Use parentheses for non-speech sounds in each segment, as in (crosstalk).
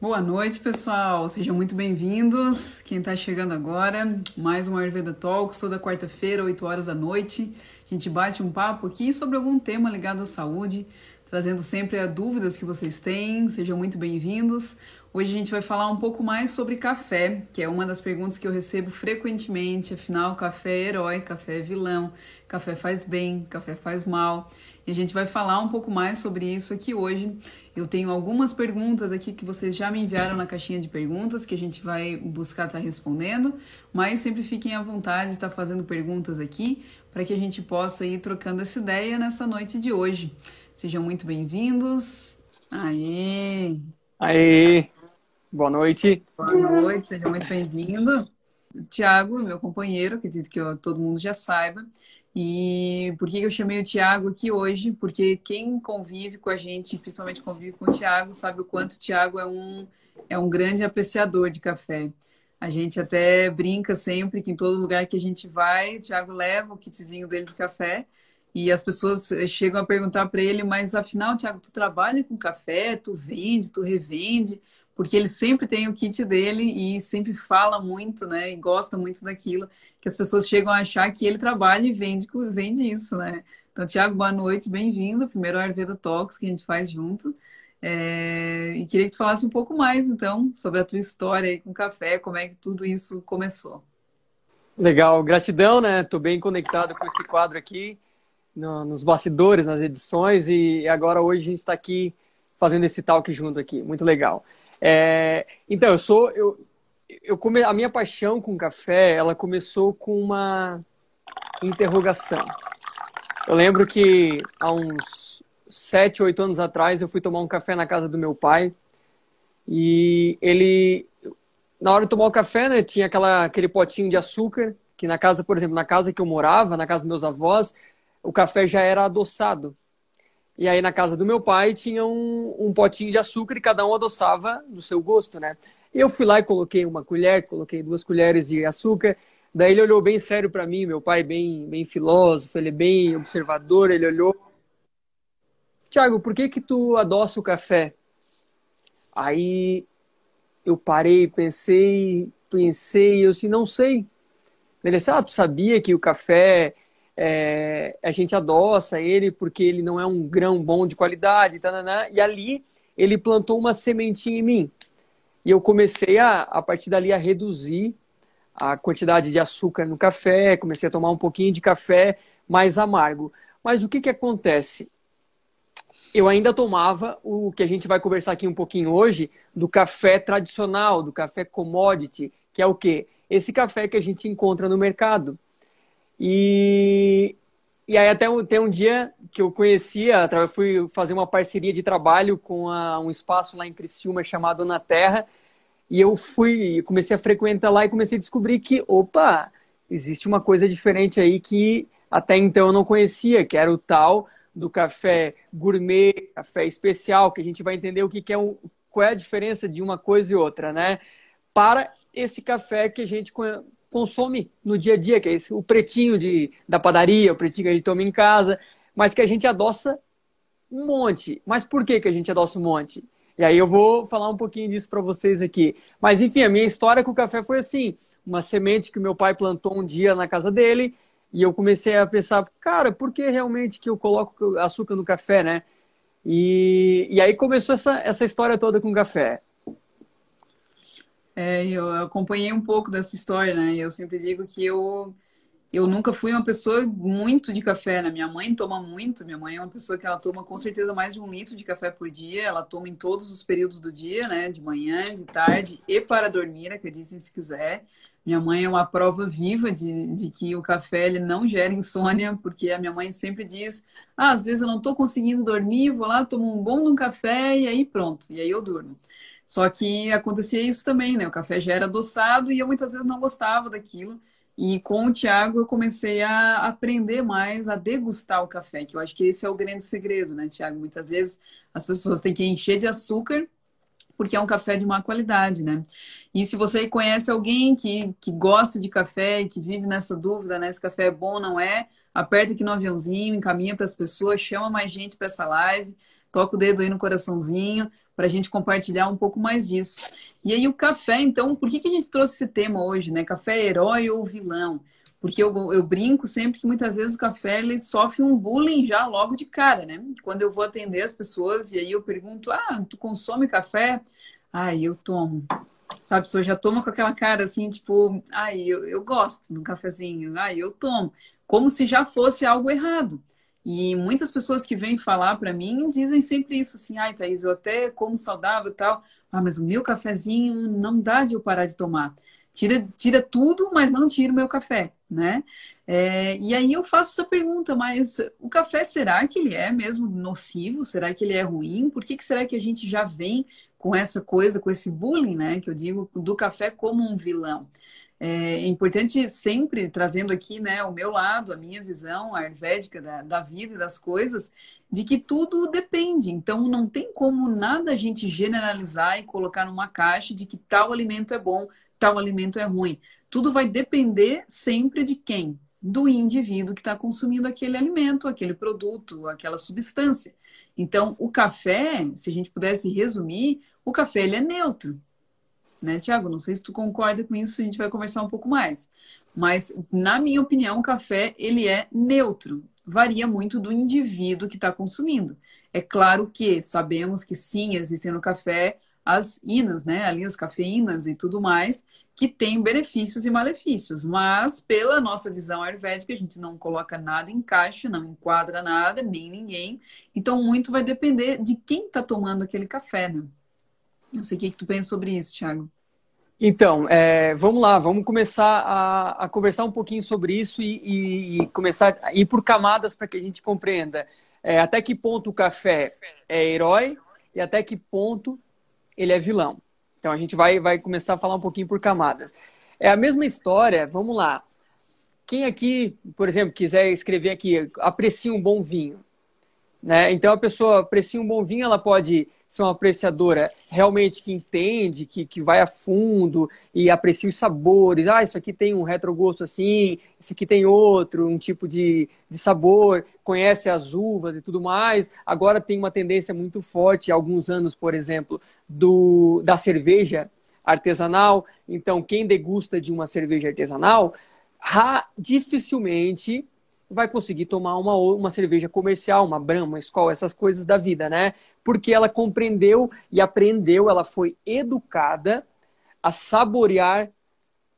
Boa noite, pessoal. Sejam muito bem-vindos. Quem está chegando agora, mais um Ayurveda Talks, toda quarta-feira, 8 horas da noite. A gente bate um papo aqui sobre algum tema ligado à saúde, trazendo sempre as dúvidas que vocês têm. Sejam muito bem-vindos. Hoje a gente vai falar um pouco mais sobre café, que é uma das perguntas que eu recebo frequentemente. Afinal, café é herói, café é vilão, café faz bem, café faz mal. E a gente vai falar um pouco mais sobre isso aqui hoje. Eu tenho algumas perguntas aqui que vocês já me enviaram na caixinha de perguntas, que a gente vai buscar estar tá respondendo, mas sempre fiquem à vontade de estar tá fazendo perguntas aqui para que a gente possa ir trocando essa ideia nessa noite de hoje. Sejam muito bem-vindos. Aê! Aê! Boa noite. Boa noite, seja muito bem-vindo. Tiago, meu companheiro, acredito que todo mundo já saiba. E por que eu chamei o Tiago aqui hoje? Porque quem convive com a gente, principalmente convive com o Tiago, sabe o quanto o Tiago é um, é um grande apreciador de café. A gente até brinca sempre que em todo lugar que a gente vai, o Tiago leva o kitzinho dele de café. E as pessoas chegam a perguntar para ele, mas afinal, Tiago, tu trabalha com café, tu vende, tu revende? Porque ele sempre tem o kit dele e sempre fala muito, né? E gosta muito daquilo, que as pessoas chegam a achar que ele trabalha e vende, vende isso, né? Então, Tiago, boa noite, bem-vindo. Primeiro Ayurveda Talks que a gente faz junto. É... E queria que tu falasse um pouco mais, então, sobre a tua história aí com o café, como é que tudo isso começou. Legal, gratidão, né? Tô bem conectado com esse quadro aqui, no, nos bastidores, nas edições, e agora hoje a gente está aqui fazendo esse talk junto aqui. Muito legal. É, então, eu sou. Eu, eu come, a minha paixão com café, ela começou com uma interrogação. Eu lembro que há uns sete, oito anos atrás eu fui tomar um café na casa do meu pai e ele, na hora de tomar o café, né, tinha aquela, aquele potinho de açúcar que na casa, por exemplo, na casa que eu morava, na casa dos meus avós, o café já era adoçado. E aí na casa do meu pai tinha um, um potinho de açúcar e cada um adoçava do seu gosto, né? Eu fui lá e coloquei uma colher, coloquei duas colheres de açúcar. Daí ele olhou bem sério para mim, meu pai bem, bem filósofo, ele é bem observador, ele olhou. Tiago, por que que tu adoça o café? Aí eu parei, pensei, pensei, eu assim, não sei. Ele disse, ah, tu sabia que o café é, a gente adoça ele porque ele não é um grão bom de qualidade, tananá, e ali ele plantou uma sementinha em mim. E eu comecei a, a partir dali a reduzir a quantidade de açúcar no café, comecei a tomar um pouquinho de café mais amargo. Mas o que, que acontece? Eu ainda tomava o que a gente vai conversar aqui um pouquinho hoje, do café tradicional, do café commodity, que é o quê? Esse café que a gente encontra no mercado. E, e aí até um, tem um dia que eu conhecia, eu fui fazer uma parceria de trabalho com a, um espaço lá em Criciúma chamado Na Terra, e eu fui, comecei a frequentar lá e comecei a descobrir que, opa, existe uma coisa diferente aí que até então eu não conhecia, que era o tal do café gourmet, café especial, que a gente vai entender o que, que é um, qual é a diferença de uma coisa e outra, né? Para esse café que a gente consome no dia a dia, que é esse, o pretinho de, da padaria, o pretinho que a gente toma em casa, mas que a gente adoça um monte. Mas por que, que a gente adoça um monte? E aí eu vou falar um pouquinho disso para vocês aqui. Mas enfim, a minha história com o café foi assim: uma semente que meu pai plantou um dia na casa dele, e eu comecei a pensar, cara, por que realmente que eu coloco açúcar no café, né? E, e aí começou essa, essa história toda com o café. É, eu acompanhei um pouco dessa história, né? Eu sempre digo que eu eu nunca fui uma pessoa muito de café, né? Minha mãe toma muito. Minha mãe é uma pessoa que ela toma com certeza mais de um litro de café por dia. Ela toma em todos os períodos do dia, né? De manhã, de tarde e para dormir, acreditem se quiser. Minha mãe é uma prova viva de, de que o café ele não gera insônia, porque a minha mãe sempre diz: ah, às vezes eu não estou conseguindo dormir, vou lá, tomo um bom de um café e aí pronto, e aí eu durmo. Só que acontecia isso também, né? O café já era adoçado e eu muitas vezes não gostava daquilo. E com o Tiago eu comecei a aprender mais a degustar o café, que eu acho que esse é o grande segredo, né, Tiago? Muitas vezes as pessoas têm que encher de açúcar porque é um café de má qualidade, né? E se você conhece alguém que, que gosta de café e que vive nessa dúvida, né? Se café é bom ou não é, aperta aqui no aviãozinho, encaminha para as pessoas, chama mais gente para essa live, toca o dedo aí no coraçãozinho, para a gente compartilhar um pouco mais disso. E aí o café, então, por que, que a gente trouxe esse tema hoje, né? Café é herói ou vilão? Porque eu, eu brinco sempre que muitas vezes o café ele sofre um bullying já logo de cara, né? Quando eu vou atender as pessoas e aí eu pergunto, ah, tu consome café? Ah, eu tomo. Sabe, a pessoa já toma com aquela cara assim, tipo, ai, eu, eu gosto do cafezinho, ai, eu tomo. Como se já fosse algo errado. E muitas pessoas que vêm falar para mim dizem sempre isso, assim, ai, Thaís, eu até como saudável e tal, ah, mas o meu cafezinho não dá de eu parar de tomar. Tira, tira tudo, mas não tira o meu café, né? É, e aí eu faço essa pergunta, mas o café, será que ele é mesmo nocivo? Será que ele é ruim? Por que, que será que a gente já vem com essa coisa, com esse bullying, né? Que eu digo, do café como um vilão? É importante sempre trazendo aqui né, o meu lado, a minha visão ayurvédica da, da vida e das coisas, de que tudo depende. Então, não tem como nada a gente generalizar e colocar numa caixa de que tal alimento é bom, tal alimento é ruim. Tudo vai depender sempre de quem? Do indivíduo que está consumindo aquele alimento, aquele produto, aquela substância. Então, o café, se a gente pudesse resumir, o café ele é neutro né, Tiago? Não sei se tu concorda com isso, a gente vai conversar um pouco mais. Mas, na minha opinião, o café ele é neutro. Varia muito do indivíduo que está consumindo. É claro que sabemos que sim, existem no café as inas, né? Ali as cafeínas e tudo mais, que têm benefícios e malefícios. Mas, pela nossa visão ayurvédica, a gente não coloca nada em caixa, não enquadra nada, nem ninguém. Então, muito vai depender de quem está tomando aquele café, né? Não sei o que, que tu pensa sobre isso, Thiago. Então, é, vamos lá, vamos começar a, a, conversar um pouquinho sobre isso e, e, começar a ir por camadas para que a gente compreenda é, até que ponto o café é herói e até que ponto ele é vilão. Então a gente vai, vai começar a falar um pouquinho por camadas. É a mesma história, vamos lá. Quem aqui, por exemplo, quiser escrever aqui, aprecia um bom vinho. Né? Então a pessoa aprecia um bom vinho, ela pode ser uma apreciadora realmente que entende, que, que vai a fundo e aprecia os sabores. Ah, isso aqui tem um retrogosto assim, isso aqui tem outro, um tipo de, de sabor, conhece as uvas e tudo mais. Agora tem uma tendência muito forte, há alguns anos, por exemplo, do, da cerveja artesanal. Então, quem degusta de uma cerveja artesanal, dificilmente vai conseguir tomar uma, uma cerveja comercial, uma Brahma, uma Skol, essas coisas da vida, né? Porque ela compreendeu e aprendeu, ela foi educada a saborear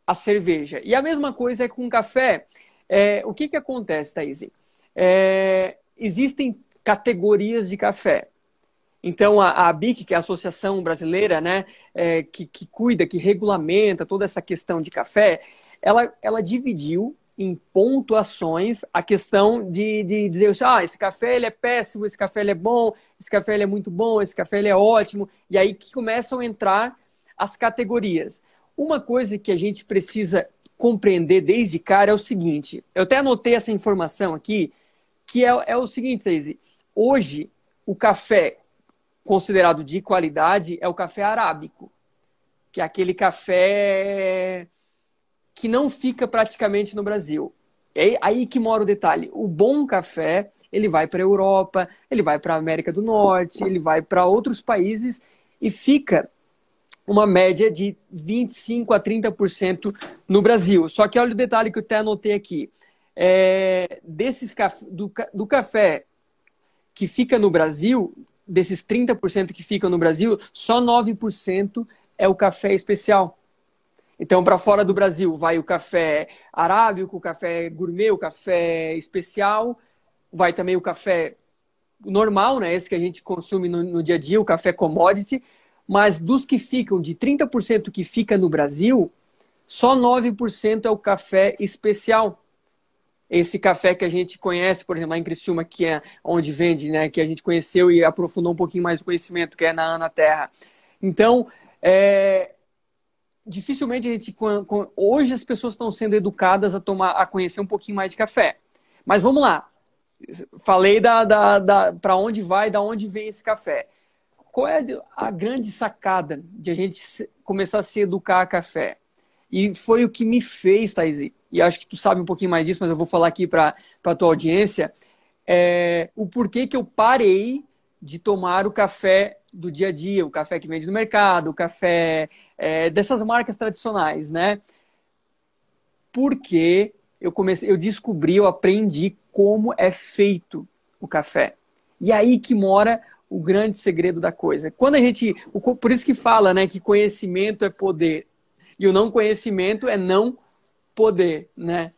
a cerveja. E a mesma coisa é com café. É, o que, que acontece, Thaís? É, existem categorias de café. Então, a, a ABIC, que é a Associação Brasileira, né, é, que, que cuida, que regulamenta toda essa questão de café, ela, ela dividiu em pontuações a questão de, de dizer assim, ah, esse café ele é péssimo, esse café ele é bom, esse café ele é muito bom, esse café ele é ótimo, e aí que começam a entrar as categorias. Uma coisa que a gente precisa compreender desde cara é o seguinte, eu até anotei essa informação aqui, que é, é o seguinte, Daisy, hoje o café considerado de qualidade é o café arábico, que é aquele café que não fica praticamente no Brasil. É aí que mora o detalhe. O bom café, ele vai para a Europa, ele vai para a América do Norte, ele vai para outros países e fica uma média de 25 a 30% no Brasil. Só que olha o detalhe que eu até anotei aqui. É, desses do, do café que fica no Brasil, desses 30% que ficam no Brasil, só 9% é o café especial. Então, para fora do Brasil, vai o café arábico, o café gourmet, o café especial, vai também o café normal, né? Esse que a gente consome no, no dia a dia, o café commodity. Mas dos que ficam, de 30% que fica no Brasil, só 9% é o café especial. Esse café que a gente conhece, por exemplo, lá em Criciúma, que é onde vende, né? Que a gente conheceu e aprofundou um pouquinho mais o conhecimento, que é na Ana Terra. Então, é, dificilmente a gente. Hoje as pessoas estão sendo educadas a tomar, a conhecer um pouquinho mais de café. Mas vamos lá. Falei da, da, da para onde vai, da onde vem esse café. Qual é a grande sacada de a gente começar a se educar a café? E foi o que me fez, Thaís, e acho que tu sabe um pouquinho mais disso, mas eu vou falar aqui para a tua audiência, é, o porquê que eu parei de tomar o café do dia a dia, o café que vende no mercado, o café é, dessas marcas tradicionais, né? Porque eu comecei, eu descobri, eu aprendi como é feito o café. E aí que mora o grande segredo da coisa. Quando a gente, por isso que fala, né, que conhecimento é poder e o não conhecimento é não poder, né?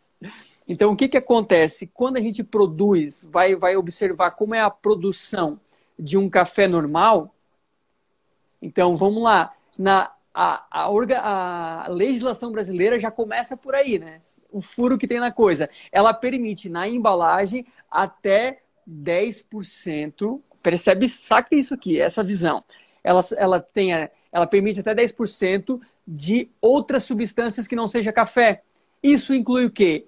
Então o que que acontece quando a gente produz, vai vai observar como é a produção de um café normal? Então vamos lá, na a, a, a legislação brasileira já começa por aí, né? O furo que tem na coisa. Ela permite na embalagem até 10%. Percebe, saca isso aqui, essa visão. Ela, ela, tem, ela permite até 10% de outras substâncias que não seja café. Isso inclui o quê?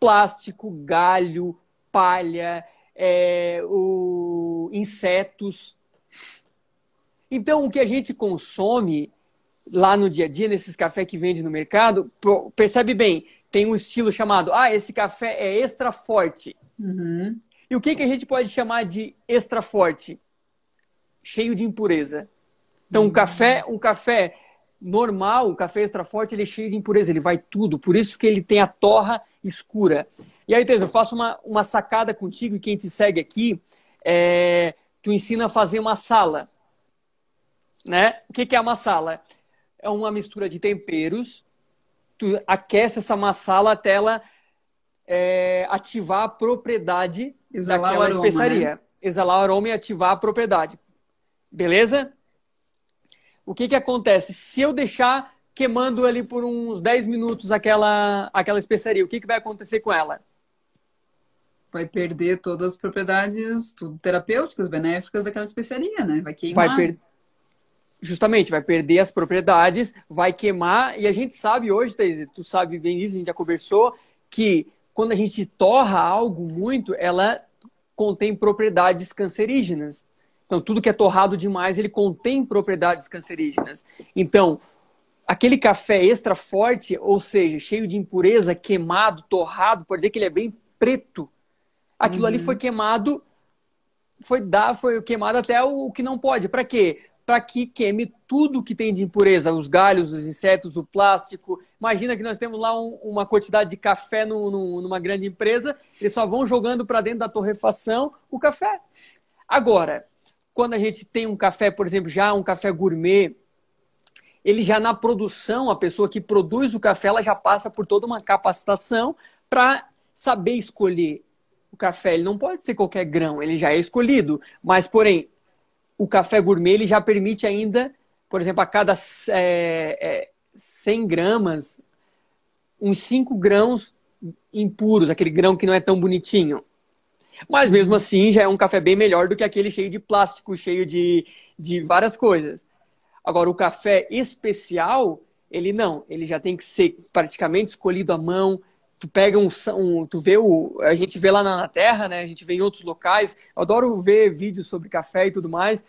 Plástico, galho, palha, é, o, insetos. Então, o que a gente consome lá no dia a dia, nesses cafés que vende no mercado, percebe bem, tem um estilo chamado, ah, esse café é extra forte. Uhum. E o que, que a gente pode chamar de extra forte? Cheio de impureza. Então, um uhum. café, um café normal, um café extra forte, ele é cheio de impureza, ele vai tudo. Por isso que ele tem a torra escura. E aí, Teresa, eu faço uma, uma sacada contigo e quem te segue aqui, é, tu ensina a fazer uma sala. Né? O que, que é uma sala? é uma mistura de temperos. Tu aquece essa massala até ela é, ativar a propriedade Exalar daquela aroma, especiaria. Né? Exalar o aroma e ativar a propriedade. Beleza? O que, que acontece? Se eu deixar queimando ali por uns 10 minutos aquela, aquela especiaria, o que, que vai acontecer com ela? Vai perder todas as propriedades terapêuticas, benéficas daquela especiaria, né? Vai queimar. Vai perder justamente vai perder as propriedades, vai queimar. E a gente sabe hoje, Thaís, tu sabe bem isso, a gente já conversou, que quando a gente torra algo muito, ela contém propriedades cancerígenas. Então, tudo que é torrado demais, ele contém propriedades cancerígenas. Então, aquele café extra forte, ou seja, cheio de impureza, queimado, torrado, pode ver que ele é bem preto. Aquilo uhum. ali foi queimado, foi dar, foi queimado até o que não pode. Para quê? Para que queime tudo que tem de impureza, os galhos, os insetos, o plástico. Imagina que nós temos lá um, uma quantidade de café no, no, numa grande empresa, eles só vão jogando para dentro da torrefação o café. Agora, quando a gente tem um café, por exemplo, já um café gourmet, ele já na produção, a pessoa que produz o café, ela já passa por toda uma capacitação para saber escolher o café. Ele não pode ser qualquer grão, ele já é escolhido. Mas, porém, o café gourmet ele já permite ainda, por exemplo, a cada é, é, 100 gramas, uns 5 grãos impuros, aquele grão que não é tão bonitinho. Mas mesmo assim já é um café bem melhor do que aquele cheio de plástico, cheio de, de várias coisas. Agora, o café especial, ele não, ele já tem que ser praticamente escolhido à mão, tu pega um, um, tu vê o, a gente vê lá na Terra, né? A gente vê em outros locais. Eu adoro ver vídeos sobre café e tudo mais.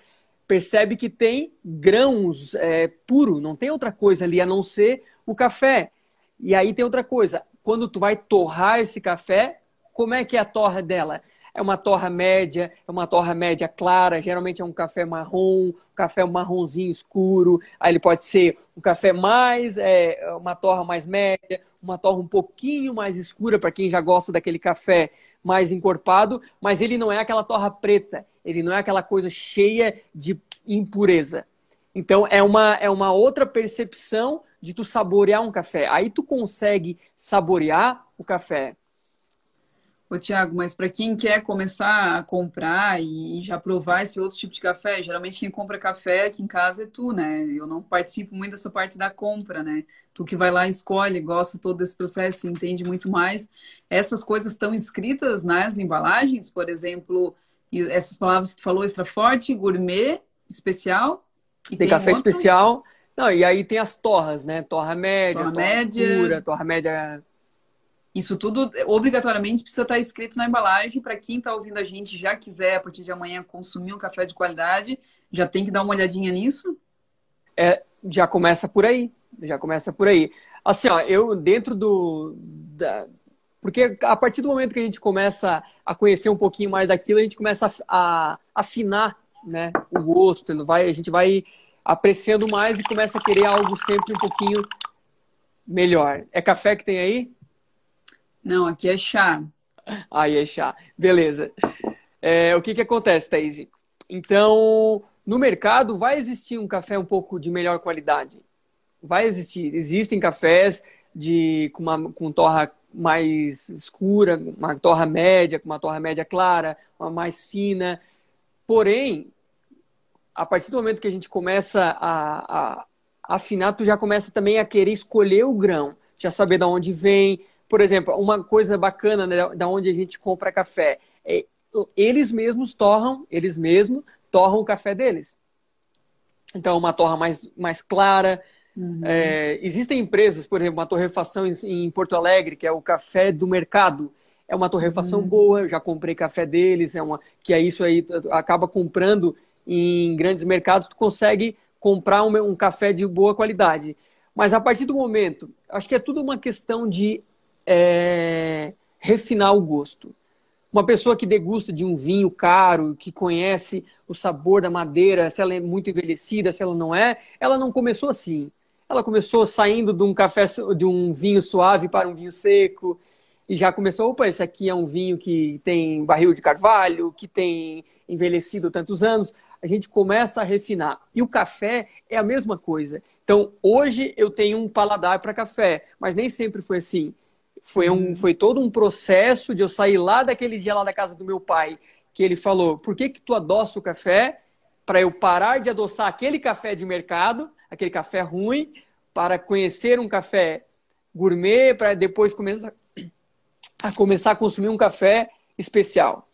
Percebe que tem grãos é, puro, não tem outra coisa ali a não ser o café. E aí tem outra coisa. Quando tu vai torrar esse café, como é que é a torra dela? É uma torra média, é uma torra média clara, geralmente é um café marrom, um café marronzinho escuro, aí ele pode ser um café mais, é, uma torra mais média, uma torra um pouquinho mais escura para quem já gosta daquele café mais encorpado, mas ele não é aquela torra preta, ele não é aquela coisa cheia de impureza. Então é uma, é uma outra percepção de tu saborear um café. Aí tu consegue saborear o café. Ô, Tiago, mas para quem quer começar a comprar e já provar esse outro tipo de café, geralmente quem compra café aqui em casa é tu, né? Eu não participo muito dessa parte da compra, né? Tu que vai lá, escolhe, gosta todo desse processo, entende muito mais. Essas coisas estão escritas nas embalagens, por exemplo, essas palavras que falou, extra forte, gourmet, especial. tem, tem café outro? especial. Não, e aí tem as torras, né? Torra média, torra, torra média, escura, torra média isso tudo obrigatoriamente precisa estar escrito na embalagem para quem está ouvindo a gente já quiser a partir de amanhã consumir um café de qualidade, já tem que dar uma olhadinha nisso. É, já começa por aí, já começa por aí. Assim, ó, eu dentro do da, porque a partir do momento que a gente começa a conhecer um pouquinho mais daquilo, a gente começa a, a afinar né? O gosto, ele vai, a gente vai apreciando mais e começa a querer algo sempre um pouquinho melhor. É café que tem aí? Não, aqui é chá. Aí é chá. Beleza. É, o que, que acontece, Thaís? Então, no mercado vai existir um café um pouco de melhor qualidade. Vai existir. Existem cafés de com uma com torra mais escura, uma torra média, com uma torra média clara, uma mais fina. Porém, a partir do momento que a gente começa a, a afinar, tu já começa também a querer escolher o grão, já saber de onde vem. Por exemplo, uma coisa bacana né, da onde a gente compra café é eles mesmos torram, eles mesmos torram o café deles. Então, uma torra mais, mais clara. Uhum. É, existem empresas, por exemplo, uma torrefação em, em, Porto Alegre, que é o café do mercado. É uma torrefação uhum. boa, eu já comprei café deles, é uma que é isso aí, acaba comprando em grandes mercados, tu consegue comprar um, um café de boa qualidade. Mas a partir do momento, acho que é tudo uma questão de é, refinar o gosto. Uma pessoa que degusta de um vinho caro, que conhece o sabor da madeira, se ela é muito envelhecida, se ela não é, ela não começou assim. Ela começou saindo de um café, de um vinho suave para um vinho seco, e já começou, opa, esse aqui é um vinho que tem barril de carvalho, que tem envelhecido tantos anos. A gente começa a refinar. E o café é a mesma coisa. Então, hoje eu tenho um paladar para café, mas nem sempre foi assim. Foi, um, foi todo um processo de eu sair lá daquele dia lá da casa do meu pai, que ele falou: por que, que tu adoça o café? Para eu parar de adoçar aquele café de mercado, aquele café ruim, para conhecer um café gourmet, para depois começar a começar a consumir um café especial.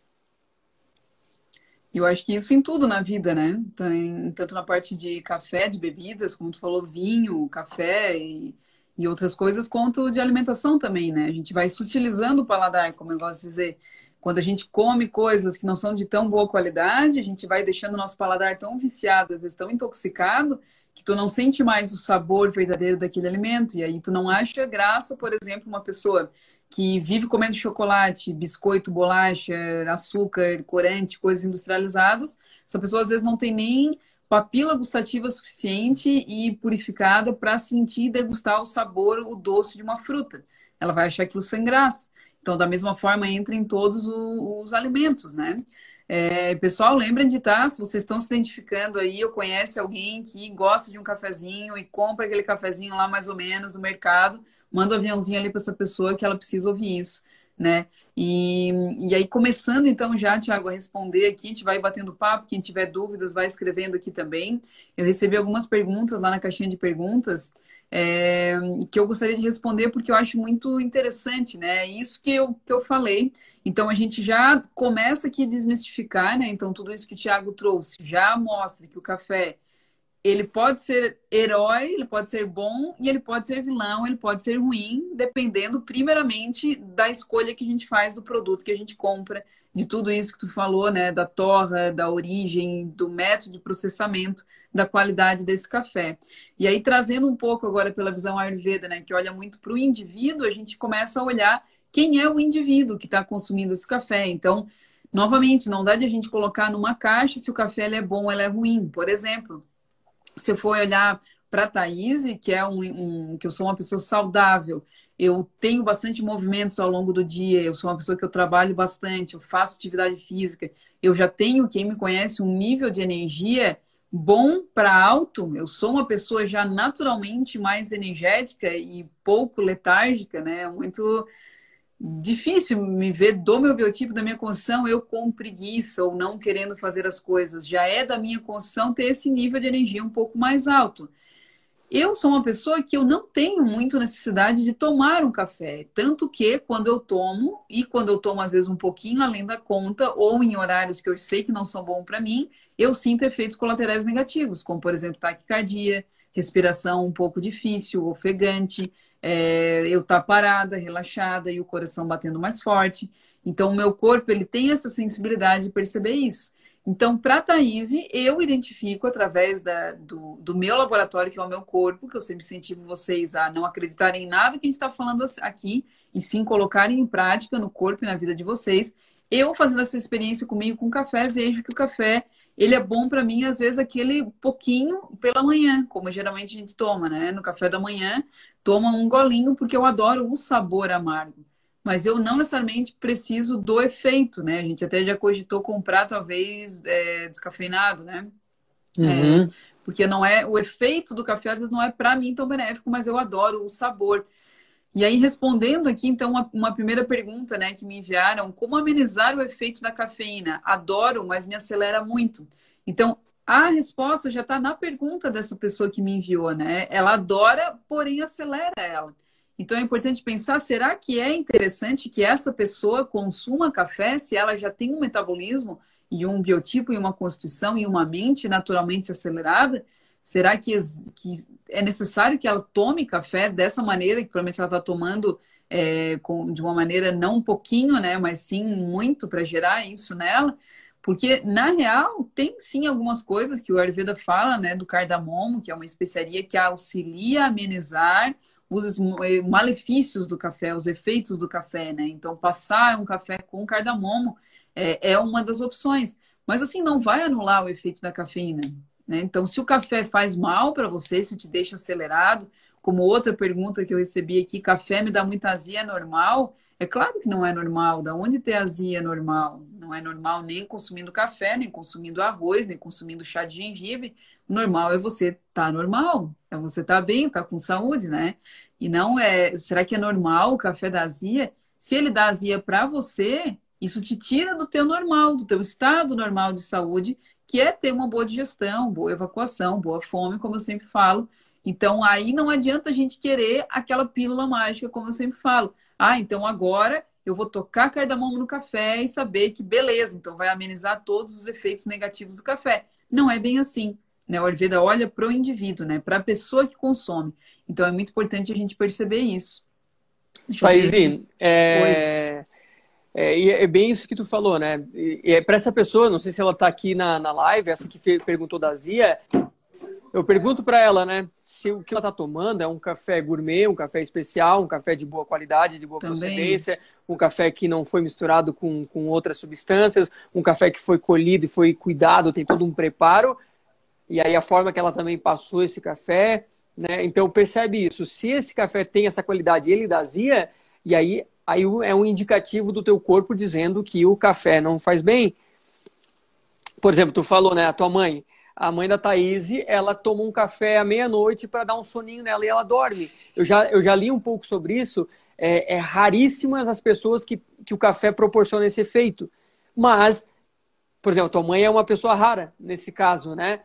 Eu acho que isso em tudo na vida, né? Tem, tanto na parte de café, de bebidas, como tu falou, vinho, café e e outras coisas, quanto de alimentação também, né? A gente vai sutilizando o paladar, como eu gosto de dizer. Quando a gente come coisas que não são de tão boa qualidade, a gente vai deixando o nosso paladar tão viciado, às vezes tão intoxicado, que tu não sente mais o sabor verdadeiro daquele alimento. E aí tu não acha graça, por exemplo, uma pessoa que vive comendo chocolate, biscoito, bolacha, açúcar, corante, coisas industrializadas. Essa pessoa às vezes não tem nem papila gustativa suficiente e purificada para sentir e degustar o sabor, o doce de uma fruta. Ela vai achar aquilo sem graça. Então, da mesma forma, entra em todos os, os alimentos, né? É, pessoal, lembrem de estar, tá? se vocês estão se identificando aí, ou conhece alguém que gosta de um cafezinho e compra aquele cafezinho lá mais ou menos no mercado, manda um aviãozinho ali para essa pessoa que ela precisa ouvir isso né? E, e aí, começando então já, Tiago, a responder aqui, a gente vai batendo papo, quem tiver dúvidas vai escrevendo aqui também. Eu recebi algumas perguntas lá na caixinha de perguntas é, que eu gostaria de responder porque eu acho muito interessante, né? Isso que eu, que eu falei. Então, a gente já começa aqui a desmistificar, né? Então, tudo isso que o Tiago trouxe já mostra que o café ele pode ser herói, ele pode ser bom e ele pode ser vilão, ele pode ser ruim, dependendo primeiramente da escolha que a gente faz do produto que a gente compra, de tudo isso que tu falou, né, da torra, da origem, do método de processamento, da qualidade desse café. E aí trazendo um pouco agora pela visão Ayurveda, né, que olha muito para o indivíduo, a gente começa a olhar quem é o indivíduo que está consumindo esse café. Então, novamente, não dá de a gente colocar numa caixa se o café é bom ou é ruim. Por exemplo, se for olhar para a Thaís, que é um, um, que eu sou uma pessoa saudável, eu tenho bastante movimentos ao longo do dia, eu sou uma pessoa que eu trabalho bastante, eu faço atividade física, eu já tenho, quem me conhece, um nível de energia bom para alto, eu sou uma pessoa já naturalmente mais energética e pouco letárgica, né? Muito difícil me ver do meu biotipo, da minha condição, eu com preguiça ou não querendo fazer as coisas. Já é da minha condição ter esse nível de energia um pouco mais alto. Eu sou uma pessoa que eu não tenho muito necessidade de tomar um café, tanto que quando eu tomo e quando eu tomo às vezes um pouquinho além da conta ou em horários que eu sei que não são bons para mim, eu sinto efeitos colaterais negativos, como por exemplo taquicardia, respiração um pouco difícil, ofegante, é, eu estar tá parada, relaxada e o coração batendo mais forte. Então, o meu corpo ele tem essa sensibilidade de perceber isso. Então, para a Thaís, eu identifico através da, do, do, meu laboratório, que é o meu corpo, que eu sempre incentivo vocês a não acreditarem em nada que a gente está falando aqui, e sim colocarem em prática no corpo e na vida de vocês. Eu, fazendo essa experiência comigo com café, vejo que o café ele é bom para mim, às vezes, aquele pouquinho pela manhã, como geralmente a gente toma, né? No café da manhã, toma um golinho, porque eu adoro o sabor amargo. Mas eu não necessariamente preciso do efeito, né? A gente até já cogitou comprar, talvez, é, descafeinado, né? Uhum. É, porque não é o efeito do café, às vezes, não é para mim tão benéfico, mas eu adoro o sabor. E aí, respondendo aqui, então, uma, uma, primeira pergunta né, que me enviaram: como amenizar o efeito da cafeína? Adoro, mas me acelera muito. Então, a resposta já está na pergunta dessa pessoa que me enviou, né? Ela adora, porém acelera ela. Então é importante pensar: será que é interessante que essa pessoa consuma café se ela já tem um metabolismo e um biotipo e uma constituição e uma mente naturalmente acelerada? Será que, que é necessário que ela tome café dessa maneira, que provavelmente ela está tomando é, com, de uma maneira não um pouquinho, né, mas sim muito para gerar isso nela? Porque, na real, tem sim algumas coisas que o Ayurveda fala, né, do cardamomo, que é uma especiaria que auxilia a amenizar os eh, malefícios do café, os efeitos do café, né? Então, passar um café com cardamomo é, é uma das opções. Mas, assim, não vai anular o efeito da cafeína. Né? Então, se o café faz mal para você, se te deixa acelerado, como outra pergunta que eu recebi aqui, café me dá muita azia, é normal? É claro que não é normal. Da onde ter azia é normal? Não é normal nem consumindo café, nem consumindo arroz, nem consumindo chá de gengibre. O normal é você estar tá normal, é você estar tá bem, estar tá com saúde, né? E não é. Será que é normal o café da azia? Se ele dá azia para você, isso te tira do teu normal, do teu estado normal de saúde que é ter uma boa digestão, boa evacuação, boa fome, como eu sempre falo. Então, aí não adianta a gente querer aquela pílula mágica, como eu sempre falo. Ah, então agora eu vou tocar cardamomo no café e saber que beleza, então vai amenizar todos os efeitos negativos do café. Não é bem assim. Né? O Ayurveda olha para o indivíduo, né? para a pessoa que consome. Então é muito importante a gente perceber isso. Paizinho, é... É, e é bem isso que tu falou, né? E, é para essa pessoa, não sei se ela está aqui na, na live, essa que fez, perguntou da Zia, eu pergunto para ela, né, se o que ela está tomando é um café gourmet, um café especial, um café de boa qualidade, de boa Também. procedência, um café que não foi misturado com, com outras substâncias, um café que foi colhido e foi cuidado, tem todo um preparo, e aí a forma que ela também passou esse café, né? Então percebe isso. Se esse café tem essa qualidade, ele da Zia, e aí aí é um indicativo do teu corpo dizendo que o café não faz bem. Por exemplo, tu falou, né, a tua mãe, a mãe da Thaís, ela toma um café à meia-noite para dar um soninho nela e ela dorme. Eu já, eu já li um pouco sobre isso. É, é raríssimas as pessoas que, que o café proporciona esse efeito. Mas, por exemplo, tua mãe é uma pessoa rara nesse caso, né?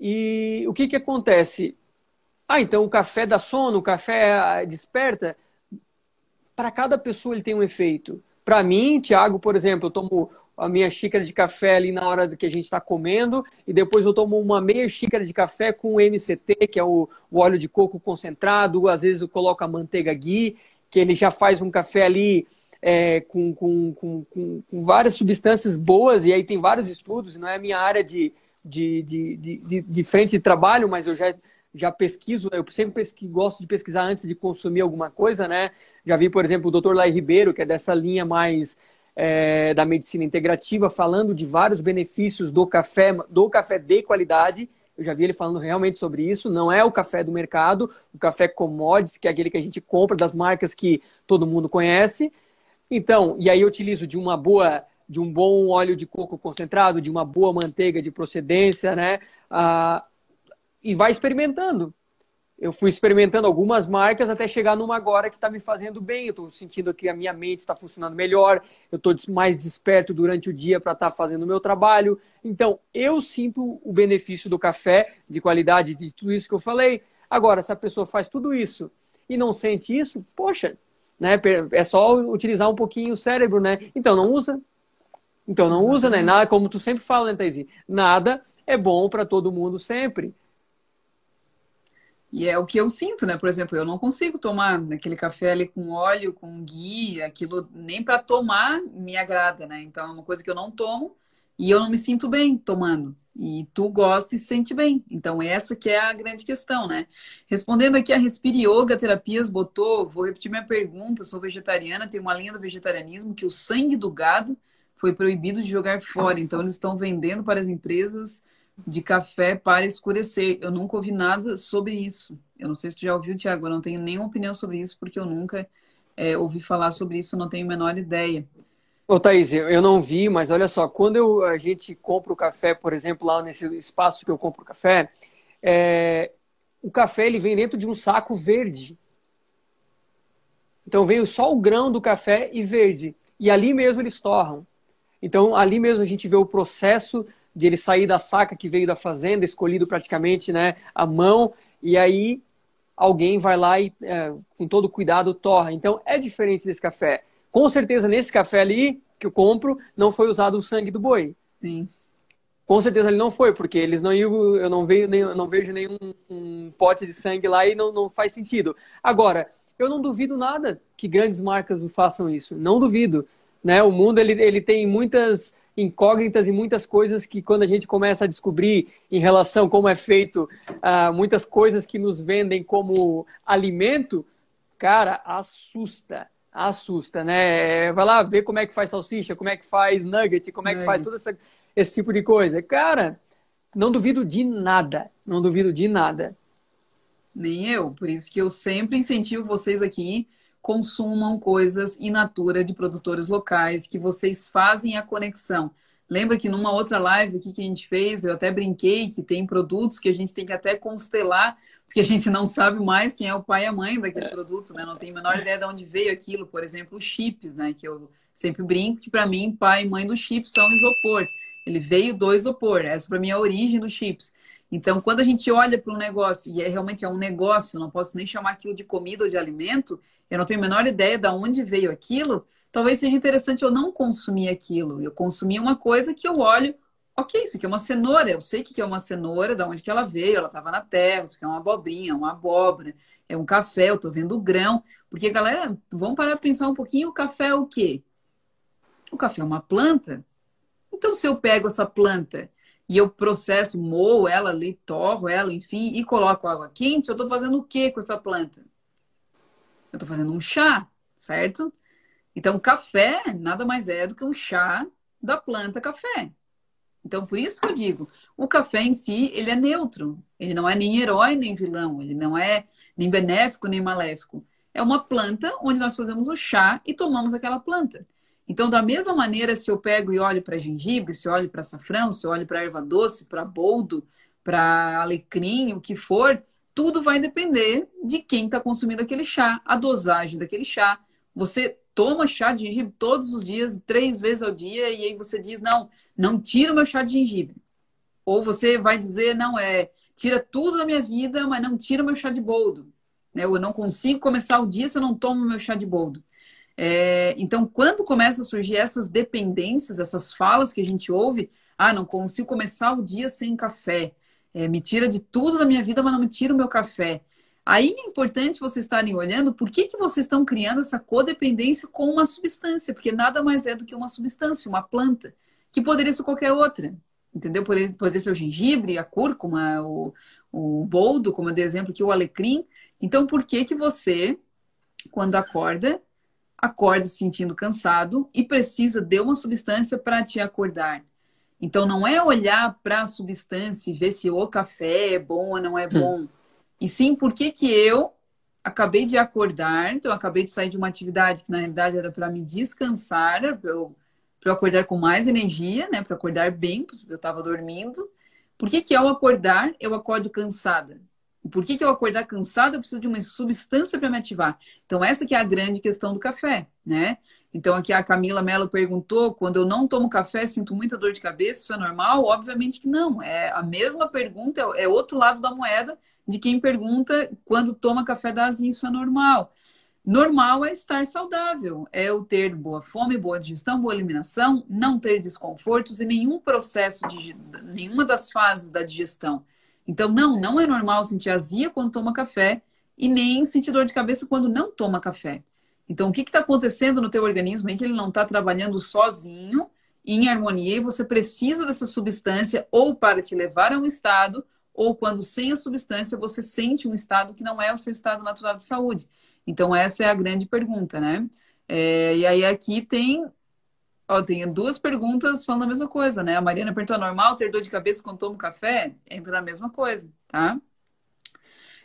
E o que que acontece? Ah, então o café dá sono, o café ah, desperta para cada pessoa ele tem um efeito. Para mim, Thiago, por exemplo, eu tomo a minha xícara de café ali na hora que a gente está comendo e depois eu tomo uma meia xícara de café com MCT, que é o, o, óleo de coco concentrado. Às vezes eu coloco a manteiga ghee, que ele já faz um café ali é, com, com, com, com, várias substâncias boas e aí tem vários estudos. Não é a minha área de, de, de, de, de frente de trabalho, mas eu já já pesquiso, eu sempre pesquiso, gosto de pesquisar antes de consumir alguma coisa, né? Já vi, por exemplo, o Dr. Lai Ribeiro, que é dessa linha mais é, da medicina integrativa, falando de vários benefícios do café, do café de qualidade. Eu já vi ele falando realmente sobre isso. Não é o café do mercado, o café commodities, que é aquele que a gente compra das marcas que todo mundo conhece. Então, e aí eu utilizo de uma boa, de um bom óleo de coco concentrado, de uma boa manteiga de procedência, né? Ah, e vai experimentando. Eu fui experimentando algumas marcas até chegar numa agora que está me fazendo bem. Eu estou sentindo que a minha mente está funcionando melhor, eu estou mais desperto durante o dia para estar tá fazendo o meu trabalho. Então, eu sinto o benefício do café, de qualidade, de tudo isso que eu falei. Agora, se a pessoa faz tudo isso e não sente isso, poxa, né? É só utilizar um pouquinho o cérebro, né? Então não usa. Então não Exatamente. usa, né? Nada, como tu sempre fala, né, Thaís? Nada é bom para todo mundo sempre. E é o que eu sinto, né? Por exemplo, eu não consigo tomar aquele café ali com óleo, com ghee, aquilo nem para tomar me agrada, né? Então é uma coisa que eu não tomo e eu não me sinto bem tomando. E tu gosta e se sente bem. Então essa que é a grande questão, né? Respondendo aqui a Respire Yoga Terapias botou, vou repetir minha pergunta, sou vegetariana, tenho uma linha do vegetarianismo que o sangue do gado foi proibido de jogar fora. Então, eles estão vendendo para as empresas de café para escurecer. Eu nunca ouvi nada sobre isso. Eu não sei se tu já ouviu, Tiago, eu não tenho nenhuma opinião sobre isso, porque eu nunca é, ouvi falar sobre isso, não tenho a menor ideia. Ô, Thaís, eu não vi, mas olha só, quando eu, a gente compra o café, por exemplo, lá nesse espaço que eu compro o café, é, o café ele vem dentro de um saco verde. Então veio só o grão do café e verde. E ali mesmo eles torram. Então ali mesmo a gente vê o processo de ele sair da saca que veio da fazenda, escolhido praticamente né, à mão, e aí alguém vai lá e é, com todo cuidado torra. Então é diferente desse café. Com certeza nesse café ali que eu compro não foi usado o sangue do boi. Sim. Com certeza ele não foi, porque eles não iam, eu não vejo, nem, não vejo nenhum um pote de sangue lá e não, não faz sentido. Agora, eu não duvido nada que grandes marcas façam isso. Não duvido. Né? O mundo ele, ele tem muitas incógnitas e muitas coisas que quando a gente começa a descobrir em relação a como é feito uh, muitas coisas que nos vendem como alimento, cara, assusta assusta, né? Vai lá ver como é que faz salsicha, como é que faz nugget, como é que faz todo essa, esse tipo de coisa. Cara, não duvido de nada. Não duvido de nada. Nem eu. Por isso que eu sempre incentivo vocês aqui consumam coisas in natura de produtores locais, que vocês fazem a conexão. Lembra que numa outra live aqui que a gente fez, eu até brinquei que tem produtos que a gente tem que até constelar porque a gente não sabe mais quem é o pai e a mãe daquele é. produto, né? Não tem a menor ideia de onde veio aquilo. Por exemplo, os chips, né? Que eu sempre brinco que para mim pai e mãe do chips são isopor. Ele veio do isopor. Essa para mim é a origem dos chips. Então, quando a gente olha para um negócio e é realmente é um negócio, não posso nem chamar aquilo de comida ou de alimento, eu não tenho a menor ideia de onde veio aquilo. Talvez seja interessante eu não consumir aquilo. Eu consumir uma coisa que eu olho ok, isso aqui é uma cenoura, eu sei que é uma cenoura, da onde que ela veio, ela estava na terra, isso aqui é uma abobrinha, uma abóbora, é um café, eu estou vendo o grão. Porque, galera, vamos parar para pensar um pouquinho, o café é o quê? O café é uma planta. Então, se eu pego essa planta e eu processo, moo ela ali, torro ela, enfim, e coloco água quente, eu estou fazendo o quê com essa planta? Eu estou fazendo um chá, certo? Então, café nada mais é do que um chá da planta café. Então, por isso que eu digo, o café em si, ele é neutro. Ele não é nem herói, nem vilão. Ele não é nem benéfico, nem maléfico. É uma planta onde nós fazemos o chá e tomamos aquela planta. Então, da mesma maneira, se eu pego e olho para gengibre, se eu olho para açafrão, se eu olho para erva doce, para boldo, para alecrim, o que for, tudo vai depender de quem está consumindo aquele chá, a dosagem daquele chá. Você toma chá de gengibre todos os dias, três vezes ao dia, e aí você diz, não, não tira o meu chá de gengibre. Ou você vai dizer, não, é, tira tudo da minha vida, mas não tira o meu chá de boldo. Né? Eu não consigo começar o dia se eu não tomo meu chá de boldo. É, então, quando começam a surgir essas dependências, essas falas que a gente ouve, ah, não consigo começar o dia sem café, é, me tira de tudo da minha vida, mas não me tira o meu café. Aí é importante vocês estarem olhando por que, que vocês estão criando essa codependência com uma substância, porque nada mais é do que uma substância, uma planta, que poderia ser qualquer outra. Entendeu? Poderia, ser o gengibre, a cúrcuma, o, o boldo, como eu dei exemplo aqui, o alecrim. Então, por que que você, quando acorda, acorda se sentindo cansado e precisa de uma substância para te acordar? Então, não é olhar para a substância e ver se o café é bom ou não é hum. bom. Hum e sim por que que eu acabei de acordar, então acabei de sair de uma atividade que na realidade era para me descansar, para eu, eu acordar com mais energia, né, para acordar bem, eu estava dormindo. Por que que ao acordar eu acordo cansada? Por que, que eu acordar cansada eu preciso de uma substância para me ativar? Então essa que é a grande questão do café, né? Então aqui a Camila Mello perguntou, quando eu não tomo café sinto muita dor de cabeça, isso é normal? Obviamente que não. É a mesma pergunta, é outro lado da moeda de quem pergunta quando toma café da azia, isso é normal. Normal é estar saudável, é o ter boa fome, boa digestão, boa eliminação, não ter desconfortos e nenhum processo de nenhuma das fases da digestão. Então, não, não é normal sentir azia quando toma café e nem sentir dor de cabeça quando não toma café. Então, o que está acontecendo no teu organismo é que ele não está trabalhando sozinho, em harmonia, e você precisa dessa substância ou para te levar a um estado ou quando sem a substância você sente um estado que não é o seu estado natural de saúde. Então, essa é a grande pergunta, né? É, e aí aqui tem Ó, tem duas perguntas falando a mesma coisa, né? A Mariana perguntou: é normal ter dor de cabeça quando toma café? Entra na mesma coisa, tá?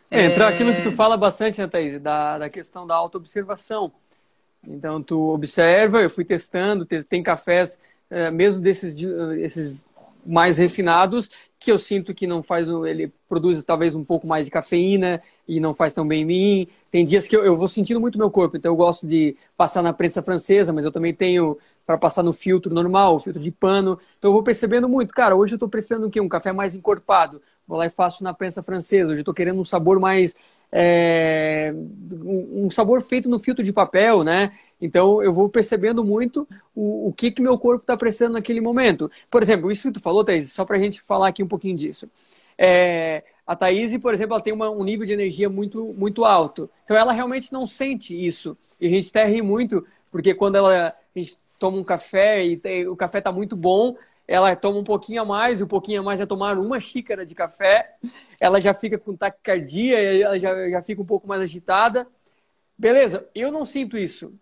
É, entra é... aquilo que tu fala bastante, né, Thaís? Da, da questão da autoobservação. Então, tu observa, eu fui testando, tem cafés, é, mesmo desses esses mais refinados, que eu sinto que não faz, ele produz talvez um pouco mais de cafeína e não faz tão bem em mim. Tem dias que eu, eu vou sentindo muito meu corpo, então eu gosto de passar na prensa francesa, mas eu também tenho para passar no filtro normal, filtro de pano. Então eu vou percebendo muito, cara, hoje eu estou precisando o quê? Um café mais encorpado. Vou lá e faço na prensa francesa. Hoje eu estou querendo um sabor mais é, um sabor feito no filtro de papel, né? Então eu vou percebendo muito o, o que que meu corpo está precisando naquele momento. Por exemplo, isso que tu falou, Thaís, só para a gente falar aqui um pouquinho disso. É, a Thaís, por exemplo, ela tem uma, um nível de energia muito, muito alto. Então ela realmente não sente isso. E a gente até ri muito, porque quando ela, a gente toma um café e o café está muito bom, ela toma um pouquinho a mais, e um pouquinho a mais é tomar uma (laughs) xícara de café, ela já fica com taquicardia, ela já, já fica um pouco mais agitada. Beleza, eu não sinto isso.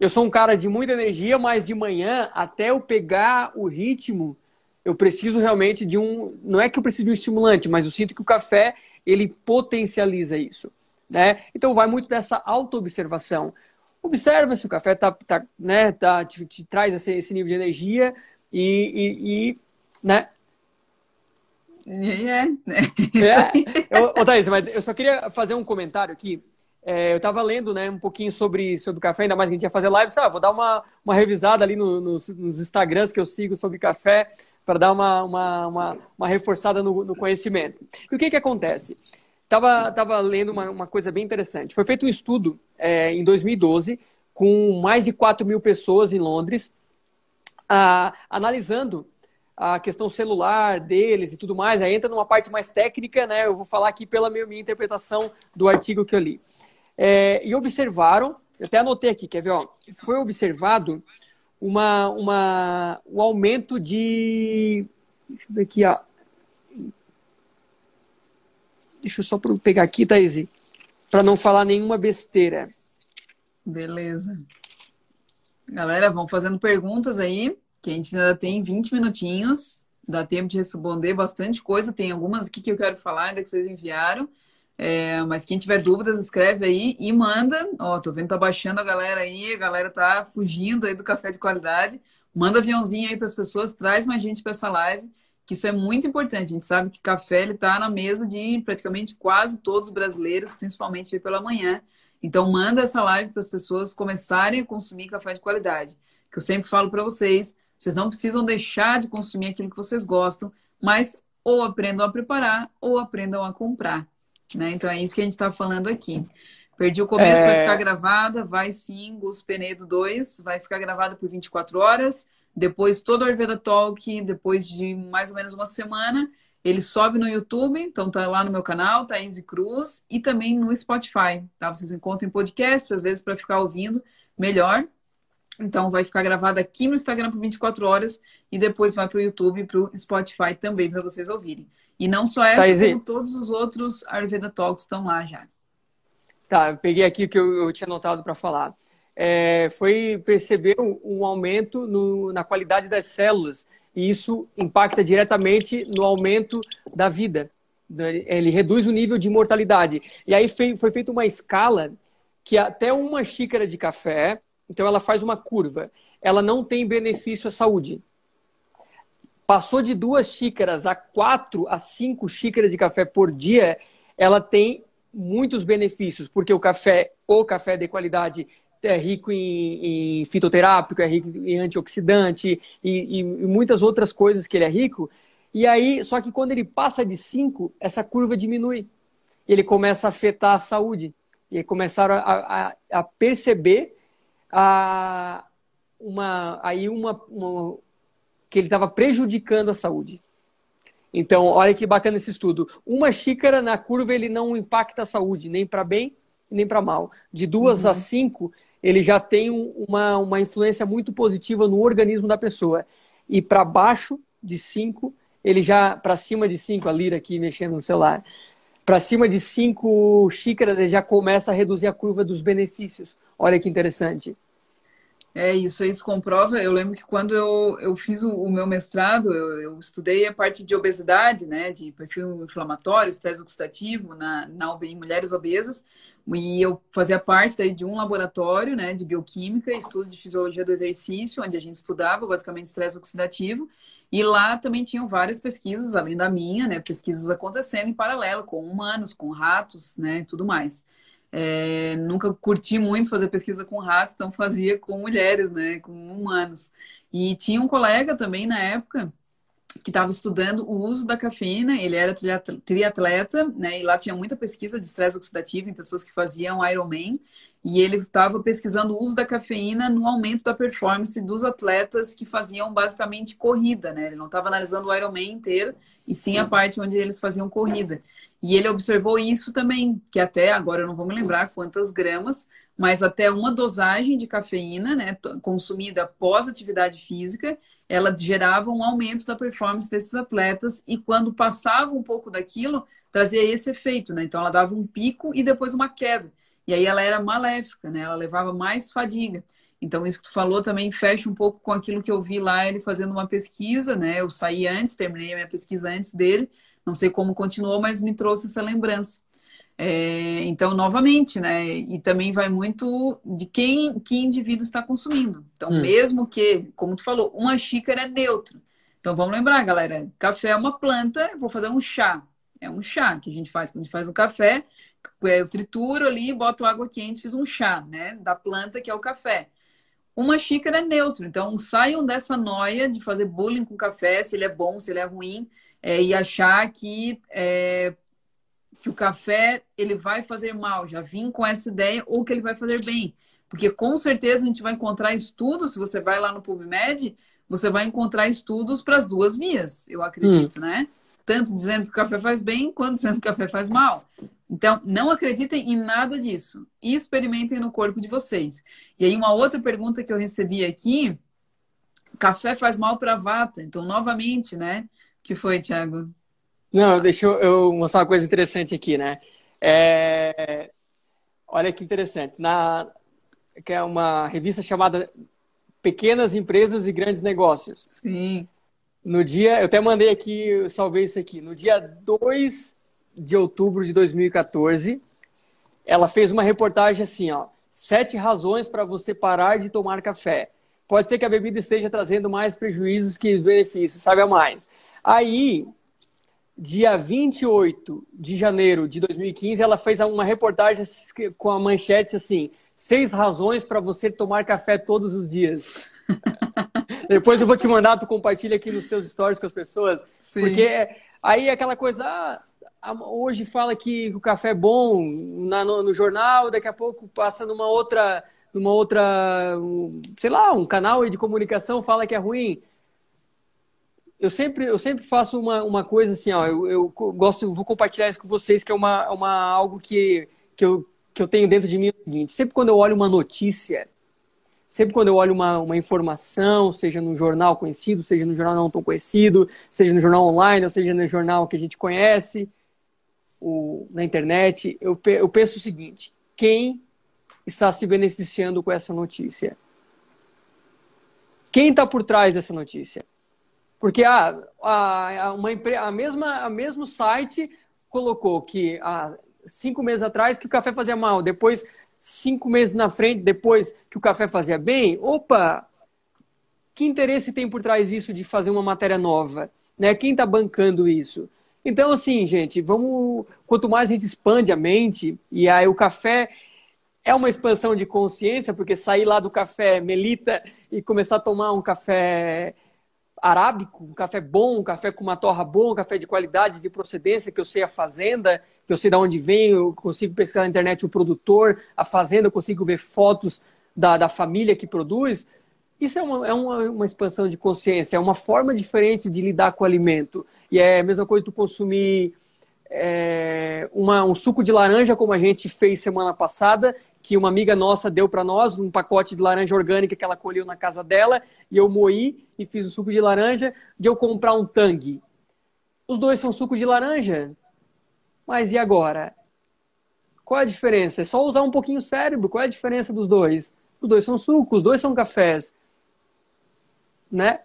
Eu sou um cara de muita energia, mas de manhã, até eu pegar o ritmo, eu preciso realmente de um. Não é que eu preciso de um estimulante, mas eu sinto que o café ele potencializa isso. Né? Então vai muito dessa autoobservação observa se o café tá, tá, né, tá, te, te traz esse, esse, nível de energia e, e, e né? É, né? (laughs) é. Eu, ô, Thaís, mas eu só queria fazer um comentário aqui. É, eu estava lendo né, um pouquinho sobre, sobre café, ainda mais que a gente ia fazer live. Sabe? Vou dar uma, uma revisada ali no, nos, nos Instagrams que eu sigo sobre café para dar uma, uma, uma, uma reforçada no, no, conhecimento. E o que, que acontece? Tava, tava lendo uma, uma coisa bem interessante. Foi feito um estudo é, em 2012 com mais de 4 mil pessoas em Londres, analisando a questão celular deles e tudo mais. Aí entra numa parte mais técnica, né? Eu vou falar aqui pela minha, minha interpretação do artigo que eu li. É, e observaram, eu até anotei aqui, quer ver? Ó, foi observado uma, uma, um aumento de. Deixa eu ver aqui, ó. Deixa eu só pegar aqui, Thaís, para não falar nenhuma besteira. Beleza. Galera, vão fazendo perguntas aí, que a gente ainda tem 20 minutinhos. Dá tempo de responder bastante coisa. Tem algumas aqui que eu quero falar, ainda que vocês enviaram. É, mas quem tiver dúvidas, escreve aí e manda. Ó, tô vendo tá baixando a galera aí, a galera tá fugindo aí do café de qualidade. Manda aviãozinho aí para as pessoas, traz mais gente para essa live que isso é muito importante. A gente sabe que café ele está na mesa de praticamente quase todos os brasileiros, principalmente pela manhã. Então manda essa live para as pessoas começarem a consumir café de qualidade. Que eu sempre falo para vocês, vocês não precisam deixar de consumir aquilo que vocês gostam, mas ou aprendam a preparar ou aprendam a comprar. Né? Então é isso que a gente está falando aqui. Perdi o começo, é... vai ficar gravada, vai sim, Gus Penedo 2, vai ficar gravada por 24 horas. Depois, todo o Ayurveda Talk, depois de mais ou menos uma semana, ele sobe no YouTube, então tá lá no meu canal, Thaís Cruz, e também no Spotify, tá? Vocês encontram em podcast, às vezes para ficar ouvindo melhor. Então vai ficar gravado aqui no Instagram por 24 horas e depois vai para o YouTube e para o Spotify também para vocês ouvirem. E não só essa, Thaís, como todos os outros Ayurveda Talks estão lá já. Tá, eu peguei aqui o que eu, eu tinha anotado para falar é, foi perceber um, um aumento no, na qualidade das células e isso impacta diretamente no aumento da vida. Ele reduz o nível de mortalidade. E aí foi, foi feita uma escala que até uma xícara de café, então ela faz uma curva, ela não tem benefício à saúde. Passou de duas xícaras a quatro a cinco xícaras de café por dia, ela tem muitos benefícios, porque o café, o café de qualidade, é rico em, em fitoterápico, é rico em antioxidante e, e, muitas outras coisas que ele é rico. E aí, só que quando ele passa de 5, essa curva diminui. Ele começa a afetar a saúde. E começaram a, a, a perceber a, uma, aí uma, uma que ele estava prejudicando a saúde. Então, olha que bacana esse estudo. Uma xícara na curva ele não impacta a saúde, nem para bem nem para mal. De duas uhum. a cinco, ele já tem uma, uma influência muito positiva no organismo da pessoa. E para baixo de 5, ele já, para cima de 5, a Lira aqui mexendo no celular, para cima de 5 xícaras, ele já começa a reduzir a curva dos benefícios. Olha que interessante. É, isso se comprova. Eu lembro que quando eu, eu fiz o, o meu mestrado, eu, eu, estudei a parte de obesidade, né, de perfil inflamatório, estresse oxidativo na, na em mulheres obesas, e eu fazia parte daí de um laboratório, né, de bioquímica, estudo de fisiologia do exercício, onde a gente estudava basicamente estresse oxidativo, e lá também tinham várias pesquisas, além da minha, né, pesquisas acontecendo em paralelo com humanos, com ratos, né, tudo mais. É, nunca curti muito fazer pesquisa com ratos, então fazia com mulheres, né, com humanos. E tinha um colega também na época que estava estudando o uso da cafeína, ele era triatleta, né, e lá tinha muita pesquisa de estresse oxidativo em pessoas que faziam Ironman, e ele estava pesquisando o uso da cafeína no aumento da performance dos atletas que faziam basicamente corrida, né, ele não estava analisando o Ironman inteiro, e sim a parte onde eles faziam corrida. E ele observou isso também, que até agora eu não vou me lembrar quantas gramas, mas até uma dosagem de cafeína, né, consumida após atividade física, ela gerava um aumento da performance desses atletas e quando passava um pouco daquilo, trazia esse efeito, né? Então ela dava um pico e depois uma queda. E aí ela era maléfica, né? Ela levava mais fadiga. Então, isso que tu falou também fecha um pouco com aquilo que eu vi lá, ele fazendo uma pesquisa, né? Eu saí antes, terminei a minha pesquisa antes dele, não sei como continuou, mas me trouxe essa lembrança. É, então, novamente, né? E também vai muito de quem que indivíduo está consumindo. Então, hum. mesmo que, como tu falou, uma xícara é neutra. Então, vamos lembrar, galera: café é uma planta, vou fazer um chá. É um chá que a gente faz. Quando a gente faz um café, eu trituro ali, boto água quente, fiz um chá, né? Da planta que é o café. Uma xícara é neutro. Então, saiam dessa noia de fazer bullying com café, se ele é bom, se ele é ruim é, e achar que, é, que o café ele vai fazer mal. Já vim com essa ideia ou que ele vai fazer bem. Porque com certeza a gente vai encontrar estudos, se você vai lá no PubMed, você vai encontrar estudos para as duas vias, eu acredito, hum. né? Tanto dizendo que o café faz bem, quanto dizendo que o café faz mal. Então, não acreditem em nada disso. E experimentem no corpo de vocês. E aí, uma outra pergunta que eu recebi aqui: café faz mal para a vata. Então, novamente, né? Que foi, Thiago? Não, deixa eu mostrar uma coisa interessante aqui, né? É... Olha que interessante. Na... Que é uma revista chamada Pequenas Empresas e Grandes Negócios. Sim. No dia, eu até mandei aqui, eu salvei isso aqui. No dia 2 de outubro de 2014, ela fez uma reportagem assim, ó. Sete razões para você parar de tomar café. Pode ser que a bebida esteja trazendo mais prejuízos que benefícios, sabe a mais. Aí, dia 28 de janeiro de 2015, ela fez uma reportagem com a manchete assim: seis razões para você tomar café todos os dias. (laughs) Depois eu vou te mandar, tu compartilha aqui nos teus stories com as pessoas. Sim. Porque aí é aquela coisa, ah, hoje fala que o café é bom na, no, no, jornal, daqui a pouco passa numa outra, numa outra, sei lá, um canal de comunicação fala que é ruim eu sempre, eu sempre faço uma, uma coisa assim, ó, eu, eu gosto, vou compartilhar isso com vocês, que é uma, uma algo que, que, eu, que eu tenho dentro de mim. É sempre quando eu olho uma notícia, sempre quando eu olho uma, uma informação, seja no jornal conhecido, seja no jornal não tão conhecido, seja no jornal online, ou seja no jornal que a gente conhece, o, na internet, eu, eu penso o seguinte, quem está se beneficiando com essa notícia? Quem está por trás dessa notícia? Porque a, a, uma, a, mesma, a mesmo site colocou que há cinco meses atrás que o café fazia mal, depois cinco meses na frente, depois que o café fazia bem. Opa! Que interesse tem por trás disso de fazer uma matéria nova? Né? Quem está bancando isso? Então, assim, gente, vamos. Quanto mais a gente expande a mente, e aí o café é uma expansão de consciência, porque sair lá do café melita e começar a tomar um café arábico, um café bom, um café com uma torra boa, um café de qualidade, de procedência, que eu sei a fazenda, que eu sei de onde vem, eu consigo pesquisar na internet o produtor, a fazenda, eu consigo ver fotos da, da família que produz. Isso é, uma, é uma, uma, expansão de consciência, é uma forma diferente de lidar com o alimento. E é a mesma coisa tu consumir é, uma, um suco de laranja, como a gente fez semana passada, que uma amiga nossa deu para nós, um pacote de laranja orgânica que ela colheu na casa dela, e eu moí e fiz o suco de laranja, de eu comprar um tangue. Os dois são suco de laranja. Mas e agora? Qual é a diferença? É só usar um pouquinho o cérebro. Qual é a diferença dos dois? os dois são suco, os dois são cafés. Né?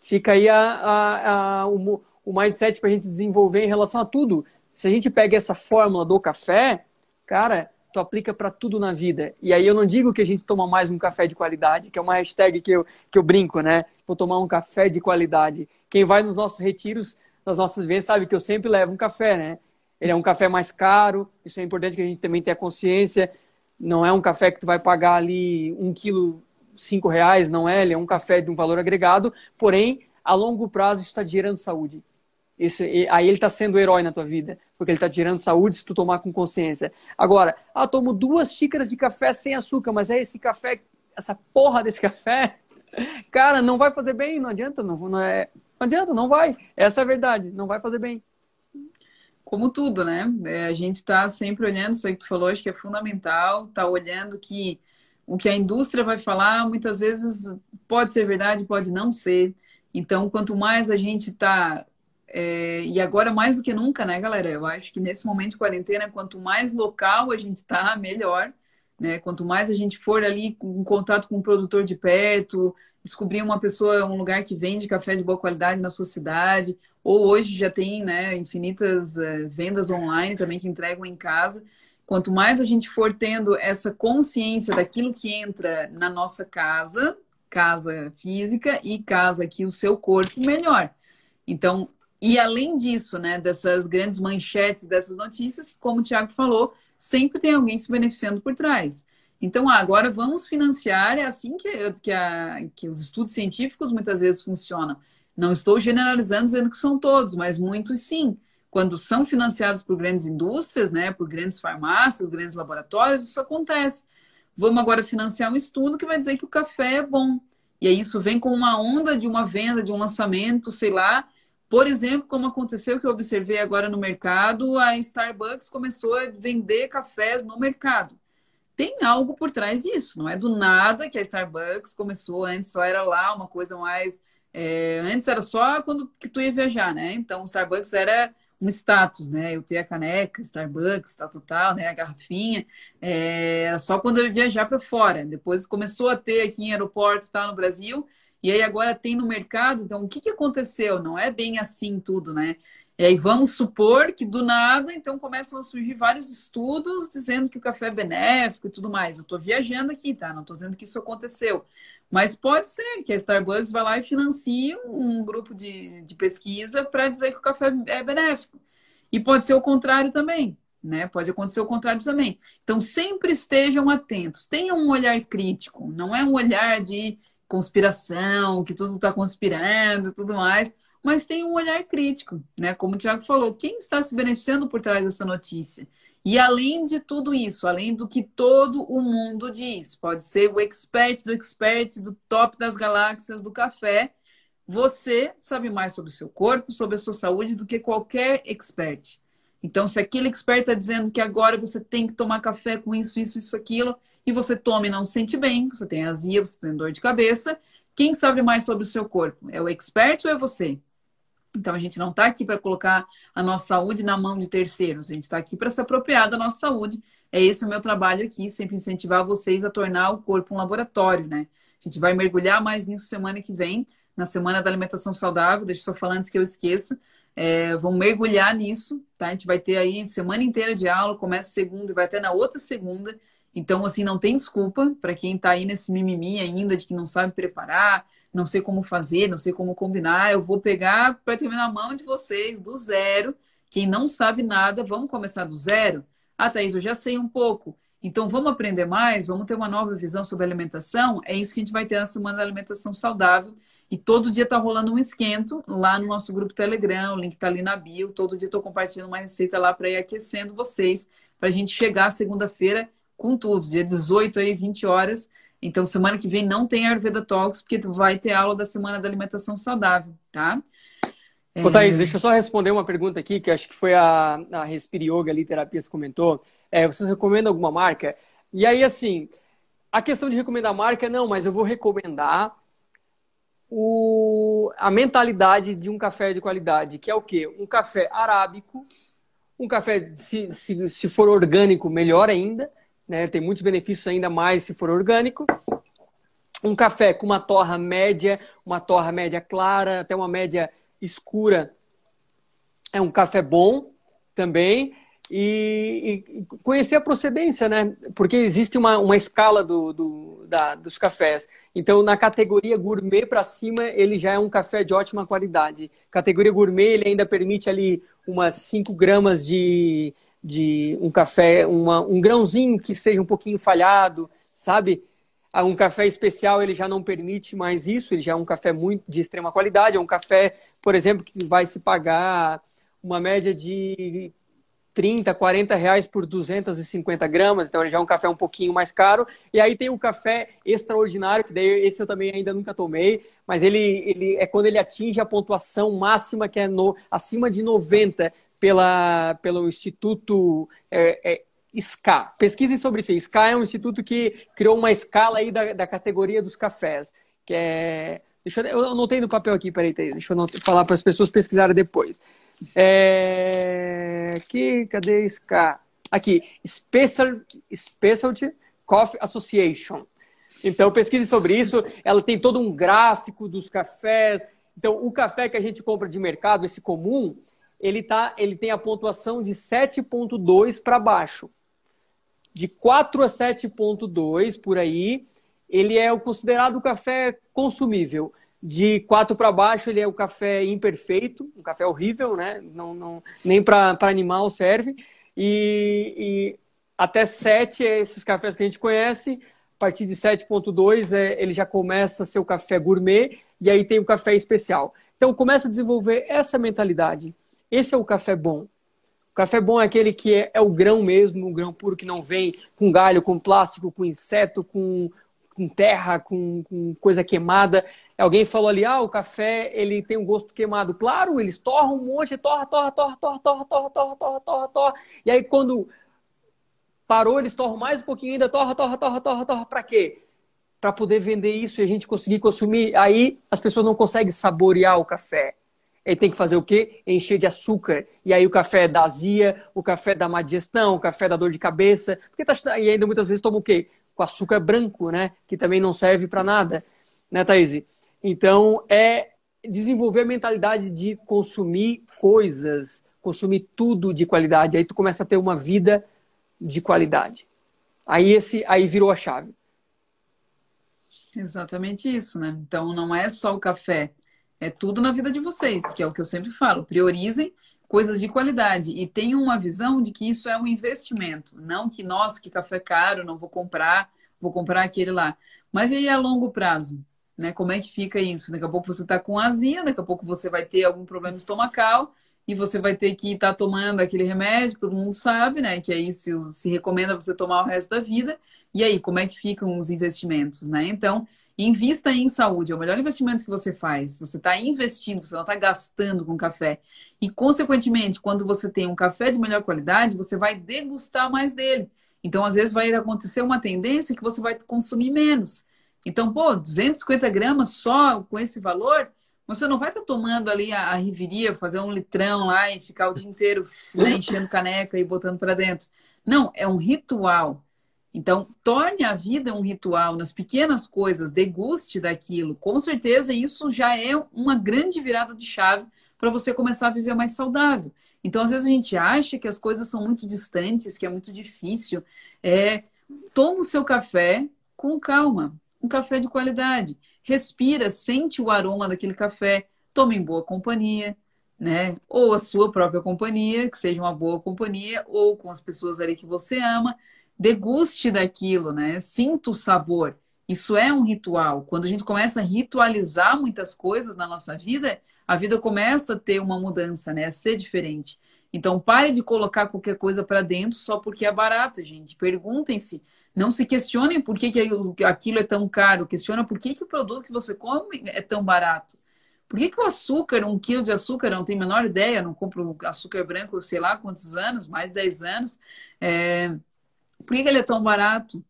Fica aí a, a, a o, o mindset para a gente desenvolver em relação a tudo. Se a gente pega essa fórmula do café, cara, tu aplica para tudo na vida. E aí eu não digo que a gente toma mais um café de qualidade, que é uma hashtag que eu, que eu brinco, né? Vou tomar um café de qualidade. Quem vai nos nossos retiros, nas nossas vezes, sabe que eu sempre levo um café, né? Ele é um café mais caro, isso é importante que a gente também tenha consciência. Não é um café que tu vai pagar ali um quilo, cinco reais, não é? Ele é um café de um valor agregado, porém, a longo prazo isso está gerando saúde. Esse, aí ele está sendo herói na tua vida, porque ele está tirando saúde se tu tomar com consciência. Agora, ah, tomo duas xícaras de café sem açúcar, mas é esse café, essa porra desse (laughs) café, cara, não vai fazer bem, não adianta, não, não, é, não adianta, não vai. Essa é a verdade, não vai fazer bem. Como tudo, né? É, a gente está sempre olhando, isso aí que tu falou, acho que é fundamental, tá olhando que o que a indústria vai falar, muitas vezes pode ser verdade, pode não ser. Então, quanto mais a gente está é, e agora, mais do que nunca, né, galera? Eu acho que nesse momento de quarentena, quanto mais local a gente está, melhor. Né? Quanto mais a gente for ali com contato com um produtor de perto, descobrir uma pessoa, um lugar que vende café de boa qualidade na sua cidade, ou hoje já tem né, infinitas é, vendas online também que entregam em casa. Quanto mais a gente for tendo essa consciência daquilo que entra na nossa casa, casa física e casa aqui o seu corpo, melhor. Então, e além disso, né, dessas grandes manchetes, dessas notícias, como o Tiago falou, sempre tem alguém se beneficiando por trás. Então, ah, agora vamos financiar, é assim que, que, a, que os estudos científicos muitas vezes funcionam. Não estou generalizando dizendo que são todos, mas muitos sim. Quando são financiados por grandes indústrias, né, por grandes farmácias, grandes laboratórios, isso acontece. Vamos agora financiar um estudo que vai dizer que o café é bom. E aí isso vem com uma onda de uma venda, de um lançamento, sei lá, por exemplo, como aconteceu que eu observei agora no mercado, a Starbucks começou a vender cafés no mercado. Tem algo por trás disso, não é do nada que a Starbucks começou, antes só era lá uma coisa mais. É, antes era só quando que tu ia viajar, né? Então o Starbucks era um status, né? Eu ter a caneca, Starbucks, tal, tal, tal, né? A garrafinha. É, só quando eu ia viajar para fora. Depois começou a ter aqui em aeroportos, tal, no Brasil e aí agora tem no mercado, então o que, que aconteceu? Não é bem assim tudo, né? E aí vamos supor que do nada, então começam a surgir vários estudos dizendo que o café é benéfico e tudo mais. Eu estou viajando aqui, tá? Não estou dizendo que isso aconteceu. Mas pode ser que a Starbucks vá lá e financie um grupo de, de pesquisa para dizer que o café é benéfico. E pode ser o contrário também, né? Pode acontecer o contrário também. Então sempre estejam atentos, tenham um olhar crítico, não é um olhar de conspiração, que tudo está conspirando e tudo mais, mas tem um olhar crítico, né? Como o Tiago falou, quem está se beneficiando por trás dessa notícia? E além de tudo isso, além do que todo o mundo diz, pode ser o expert do expert, do top das galáxias do café, você sabe mais sobre o seu corpo, sobre a sua saúde do que qualquer expert. Então, se aquele expert está dizendo que agora você tem que tomar café com isso, isso, isso, aquilo, e você toma e não se sente bem, você tem azia, você tem dor de cabeça, quem sabe mais sobre o seu corpo? É o expert ou é você? Então a gente não está aqui para colocar a nossa saúde na mão de terceiros, a gente está aqui para se apropriar da nossa saúde. É esse o meu trabalho aqui, sempre incentivar vocês a tornar o corpo um laboratório, né? A gente vai mergulhar mais nisso semana que vem, na semana da alimentação saudável. Deixa eu só falar antes que eu esqueça. É, vamos mergulhar nisso, tá? A gente vai ter aí semana inteira de aula, começa segunda e vai até na outra segunda. Então, assim, não tem desculpa para quem está aí nesse mimimi ainda de que não sabe preparar, não sei como fazer, não sei como combinar. Eu vou pegar para terminar a mão de vocês do zero. Quem não sabe nada, vamos começar do zero? Ah, Thaís, eu já sei um pouco. Então, vamos aprender mais, vamos ter uma nova visão sobre alimentação. É isso que a gente vai ter na Semana da Alimentação Saudável. E todo dia está rolando um esquento lá no nosso grupo Telegram, o link está ali na bio. Todo dia estou compartilhando uma receita lá para ir aquecendo vocês, para a gente chegar segunda-feira com tudo, dia 18 aí, 20 horas. Então, semana que vem não tem Ayurveda Talks, porque vai ter aula da Semana da Alimentação Saudável, tá? Ô, Thaís, deixa eu só responder uma pergunta aqui, que acho que foi a, a Respire Yoga ali, Terapias comentou. É, vocês recomendam alguma marca? E aí, assim, a questão de recomendar marca, não, mas eu vou recomendar o, a mentalidade de um café de qualidade, que é o quê? Um café arábico, um café, se, se, se for orgânico, melhor ainda, né? Tem muitos benefícios ainda mais se for orgânico. Um café com uma torra média, uma torra média clara, até uma média escura. É um café bom também. E, e, conhecer a procedência, né? Porque existe uma, uma escala do, do da, dos cafés. Então, na categoria gourmet para cima, ele já é um café de ótima qualidade. Categoria gourmet, ele ainda permite ali umas 5 gramas de, de um café, uma, um grãozinho que seja um pouquinho falhado, sabe? Ah, um café especial, ele já não permite mais isso, ele já é um café muito de extrema qualidade. É um café, por exemplo, que vai se pagar uma média de 30, 40 reais por 250 gramas, então ele já é um café um pouquinho mais caro. E aí tem o café extraordinário, que daí esse eu também ainda nunca tomei, mas ele, ele é quando ele atinge a pontuação máxima, que é no, acima de 90 pela, pelo Instituto é, é, SCA. Pesquisem sobre isso. SCA é um instituto que criou uma escala aí da, da categoria dos cafés, que é... Deixa eu, eu anotei no papel aqui, peraí, deixa eu falar para as pessoas pesquisarem depois. É... Aqui, cadê SCA? Aqui, Special, Specialty Coffee Association. Então, pesquise sobre isso. Ela tem todo um gráfico dos cafés. Então, o café que a gente compra de mercado, esse comum, ele, tá, ele tem a pontuação de 7,2 para baixo. De 4 a 7,2 por aí, ele é o considerado café consumível. De 4 para baixo, ele é o café imperfeito, um café horrível, né? Não, não, nem para animal serve. E, e até 7 é esses cafés que a gente conhece. A partir de 7,2 é, ele já começa a ser o café gourmet. E aí tem o café especial. Então começa a desenvolver essa mentalidade. Esse é o café bom. O café bom é aquele que é, é o grão mesmo, o grão puro que não vem com galho, com plástico, com inseto, com, com terra, com, com coisa queimada. Alguém falou ali, ah, o café ele tem um gosto queimado. Claro, eles torram um monte, torra, torra, torra, torra, torra, torra, torra, torra, torra, torra. E aí quando parou, eles torram mais um pouquinho ainda, torra, torra, torra, torra, torra. Para quê? Para poder vender isso e a gente conseguir consumir. Aí as pessoas não conseguem saborear o café. Ele tem que fazer o quê? Encher de açúcar. E aí o café dá azia, o café dá má digestão, o café dá dor de cabeça. Porque tá, e ainda muitas vezes toma o quê? Com açúcar branco, né? Que também não serve para nada. Né, Thaís? Então, é desenvolver a mentalidade de consumir coisas, consumir tudo de qualidade. Aí tu começa a ter uma vida de qualidade. Aí esse aí virou a chave. Exatamente isso, né? Então não é só o café, é tudo na vida de vocês, que é o que eu sempre falo. Priorizem coisas de qualidade e tenham uma visão de que isso é um investimento, não que nossa, que café caro, não vou comprar, vou comprar aquele lá. Mas aí a longo prazo? né? Como é que fica isso? Daqui a pouco você está com azia, daqui a pouco você vai ter algum problema estomacal e você vai ter que estar tá tomando aquele remédio, todo mundo sabe, né? Que aí se, se recomenda você tomar o resto da vida. E aí, como é que ficam os investimentos, né? Então, invista em saúde, é o melhor investimento que você faz. Você está investindo, você não está gastando com café. E, consequentemente, quando você tem um café de melhor qualidade, você vai degustar mais dele. Então, às vezes, vai acontecer uma tendência que você vai consumir menos. Então, pô, 250 gramas só com esse valor, você não vai estar tá tomando ali a, a riveria, fazer um litrão lá e ficar o dia inteiro né, enchendo caneca e botando para dentro. Não, é um ritual. Então, torne a vida um ritual nas pequenas coisas, deguste daquilo. Com certeza, isso já é uma grande virada de chave para você começar a viver mais saudável. Então, às vezes a gente acha que as coisas são muito distantes, que é muito difícil. É, toma o seu café com calma um café de qualidade. Respira, sente o aroma daquele café, tome em boa companhia, né? Ou a sua própria companhia, que seja uma boa companhia, ou com as pessoas ali que você ama. Deguste daquilo, né? Sinta o sabor. Isso é um ritual. Quando a gente começa a ritualizar muitas coisas na nossa vida, a vida começa a ter uma mudança, né? A ser diferente. Então, pare de colocar qualquer coisa para dentro só porque é barato, gente. Perguntem-se não se questionem por que, que aquilo é tão caro. Questiona por que, que o produto que você come é tão barato. Por que, que o açúcar, um quilo de açúcar, não tenho a menor ideia, não compro açúcar branco, sei lá quantos anos, mais de 10 anos. É... Por que, que ele é tão barato?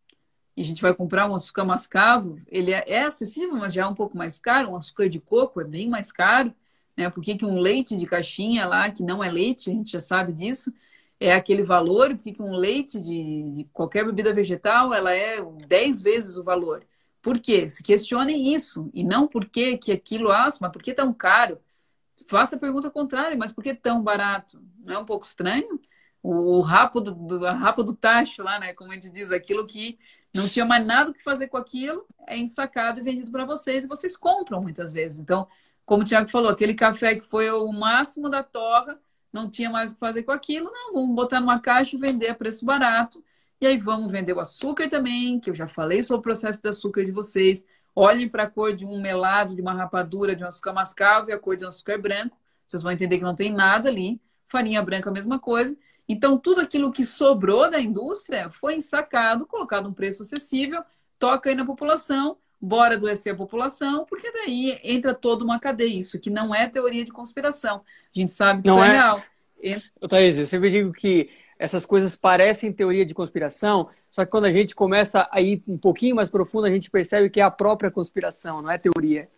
E a gente vai comprar um açúcar mascavo, ele é, é acessível, mas já é um pouco mais caro. Um açúcar de coco é bem mais caro. Né? Por que, que um leite de caixinha lá, que não é leite, a gente já sabe disso, é aquele valor, porque um leite de, de, qualquer bebida vegetal ela é 10 vezes o valor. Por quê? Se questionem isso. E não por que que aquilo, ah, mas por que tão caro? Faça a pergunta contrária, mas por que tão barato? Não é um pouco estranho? O, o rapo do, do, a rapa do tacho lá, né? Como a gente diz, aquilo que não tinha mais nada o que fazer com aquilo, é ensacado e vendido para vocês e vocês compram muitas vezes. Então, como o Tiago falou, aquele café que foi o máximo da torra, não tinha mais o que fazer com aquilo, não, vamos botar numa caixa e vender a preço barato. E aí vamos vender o açúcar também, que eu já falei sobre o processo do açúcar de vocês. Olhem para a cor de um melado, de uma rapadura, de um açúcar mascavo e a cor de um açúcar branco. Vocês vão entender que não tem nada ali. Farinha branca, a mesma coisa. Então, tudo aquilo que sobrou da indústria foi ensacado, colocado um preço acessível, toca aí na população, bora adoecer a população, porque daí entra toda uma cadeia. Isso que não é teoria de conspiração. A gente sabe que não isso é, é real. Entra... Thaís, eu sempre digo que essas coisas parecem teoria de conspiração, só que quando a gente começa a ir um pouquinho mais profundo, a gente percebe que é a própria conspiração, não é teoria.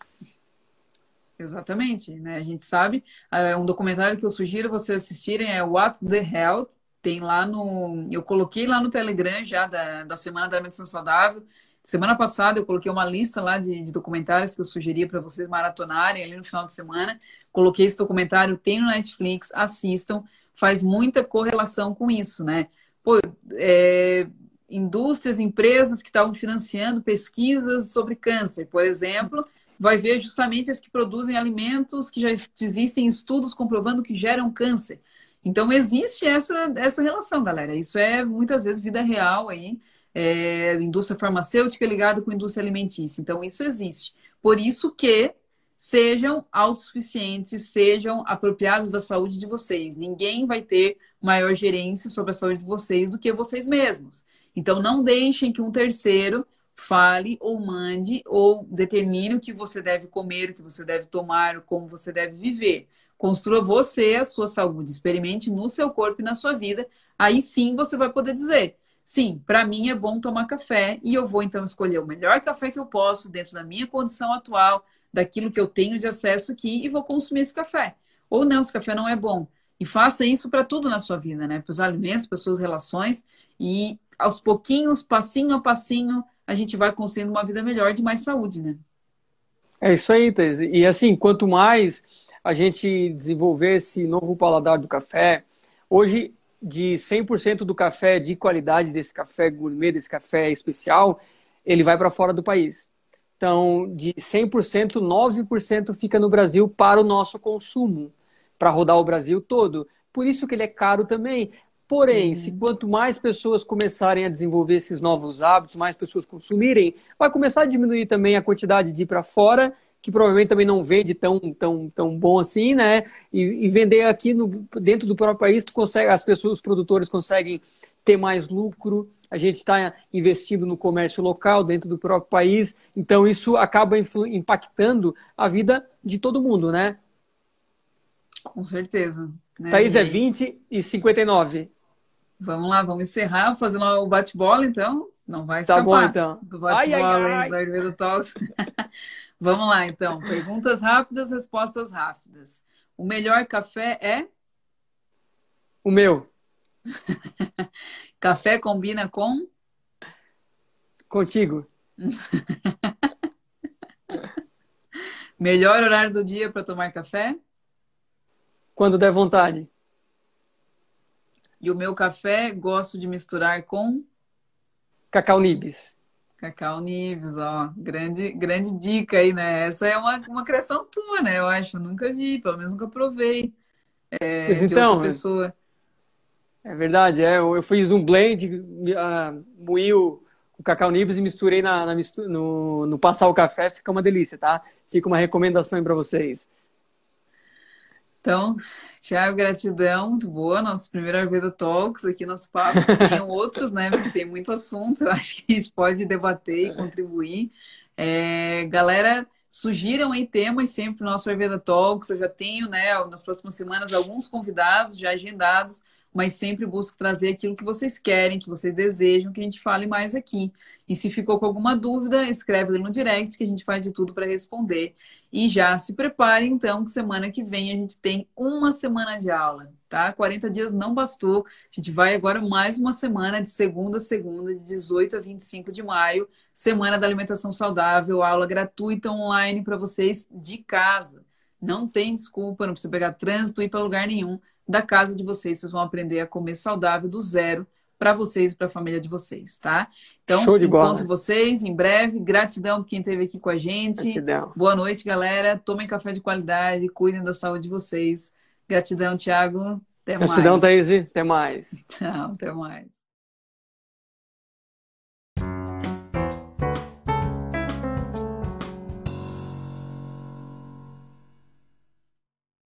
Exatamente, né? A gente sabe. É um documentário que eu sugiro vocês assistirem é What the Health. Tem lá no. Eu coloquei lá no Telegram já da, da Semana da Medicina Saudável. Semana passada eu coloquei uma lista lá de, de documentários que eu sugeria para vocês maratonarem ali no final de semana. Coloquei esse documentário, tem no Netflix, assistam. Faz muita correlação com isso, né? Pô, é, indústrias, empresas que estavam financiando pesquisas sobre câncer, por exemplo, vai ver justamente as que produzem alimentos que já existem estudos comprovando que geram câncer. Então existe essa, essa relação, galera. Isso é muitas vezes vida real aí. É, indústria farmacêutica ligada com indústria alimentícia. Então isso existe. Por isso que sejam autossuficientes, sejam apropriados da saúde de vocês. Ninguém vai ter maior gerência sobre a saúde de vocês do que vocês mesmos. Então não deixem que um terceiro fale ou mande ou determine o que você deve comer, o que você deve tomar, como você deve viver. Construa você a sua saúde, experimente no seu corpo e na sua vida. Aí sim você vai poder dizer: sim, para mim é bom tomar café e eu vou então escolher o melhor café que eu posso dentro da minha condição atual, daquilo que eu tenho de acesso aqui e vou consumir esse café. Ou não, esse café não é bom. E faça isso para tudo na sua vida, né? Para os alimentos, para suas relações e aos pouquinhos, passinho a passinho, a gente vai construindo uma vida melhor de mais saúde, né? É isso aí, Thais. E assim, quanto mais a gente desenvolver esse novo paladar do café, hoje de 100% do café de qualidade desse café gourmet, desse café especial, ele vai para fora do país. Então, de 100%, 9% fica no Brasil para o nosso consumo, para rodar o Brasil todo. Por isso que ele é caro também. Porém, uhum. se quanto mais pessoas começarem a desenvolver esses novos hábitos, mais pessoas consumirem, vai começar a diminuir também a quantidade de ir para fora, que provavelmente também não vende tão, tão, tão bom assim, né? E, e vender aqui no, dentro do próprio país, consegue, as pessoas, os produtores conseguem ter mais lucro. A gente está investindo no comércio local dentro do próprio país, então isso acaba impactando a vida de todo mundo, né? Com certeza. Né? Thaís é 20 e 59. Vamos lá, vamos encerrar fazendo o bate-bola, então. Não vai escapar tá bom, então. do bate-bola da Ayurveda Talks. vamos lá, então. Perguntas rápidas, respostas rápidas. O melhor café é? O meu. (laughs) café combina com? Contigo. (laughs) melhor horário do dia para tomar café? Quando der vontade. E o meu café gosto de misturar com cacau nibs. Cacau nibs, ó, grande, grande dica aí, né? Essa é uma, uma criação tua, né? Eu acho, eu nunca vi, pelo menos nunca provei é, pois de então, outra pessoa. É verdade, é, eu fiz um blend, uh, moí o, o cacau nibs e misturei na, na no, no passar o café, fica uma delícia, tá? Fica uma recomendação aí para vocês. Então, Tiago, gratidão, muito boa. Nosso primeiro Arveda Talks aqui, nosso papo. Tem (laughs) outros, né? Porque tem muito assunto. Eu acho que a gente pode debater e contribuir. É, galera, sugiram aí temas sempre no nosso Arveda Talks. Eu já tenho, né, nas próximas semanas, alguns convidados já agendados. Mas sempre busco trazer aquilo que vocês querem, que vocês desejam, que a gente fale mais aqui. E se ficou com alguma dúvida, escreve ali no direct que a gente faz de tudo para responder. E já se prepare, então, que semana que vem a gente tem uma semana de aula, tá? 40 dias não bastou. A gente vai agora mais uma semana, de segunda a segunda, de 18 a 25 de maio, semana da alimentação saudável, aula gratuita online para vocês de casa. Não tem desculpa, não precisa pegar trânsito e ir para lugar nenhum da casa de vocês. Vocês vão aprender a comer saudável do zero para vocês e para a família de vocês, tá? Então, Show de encontro bola. vocês em breve. Gratidão por quem esteve aqui com a gente. Gratidão. Boa noite, galera. Tomem café de qualidade, cuidem da saúde de vocês. Gratidão, Thiago. Até Gratidão, mais. Thaís. Até mais. (laughs) Tchau, até mais.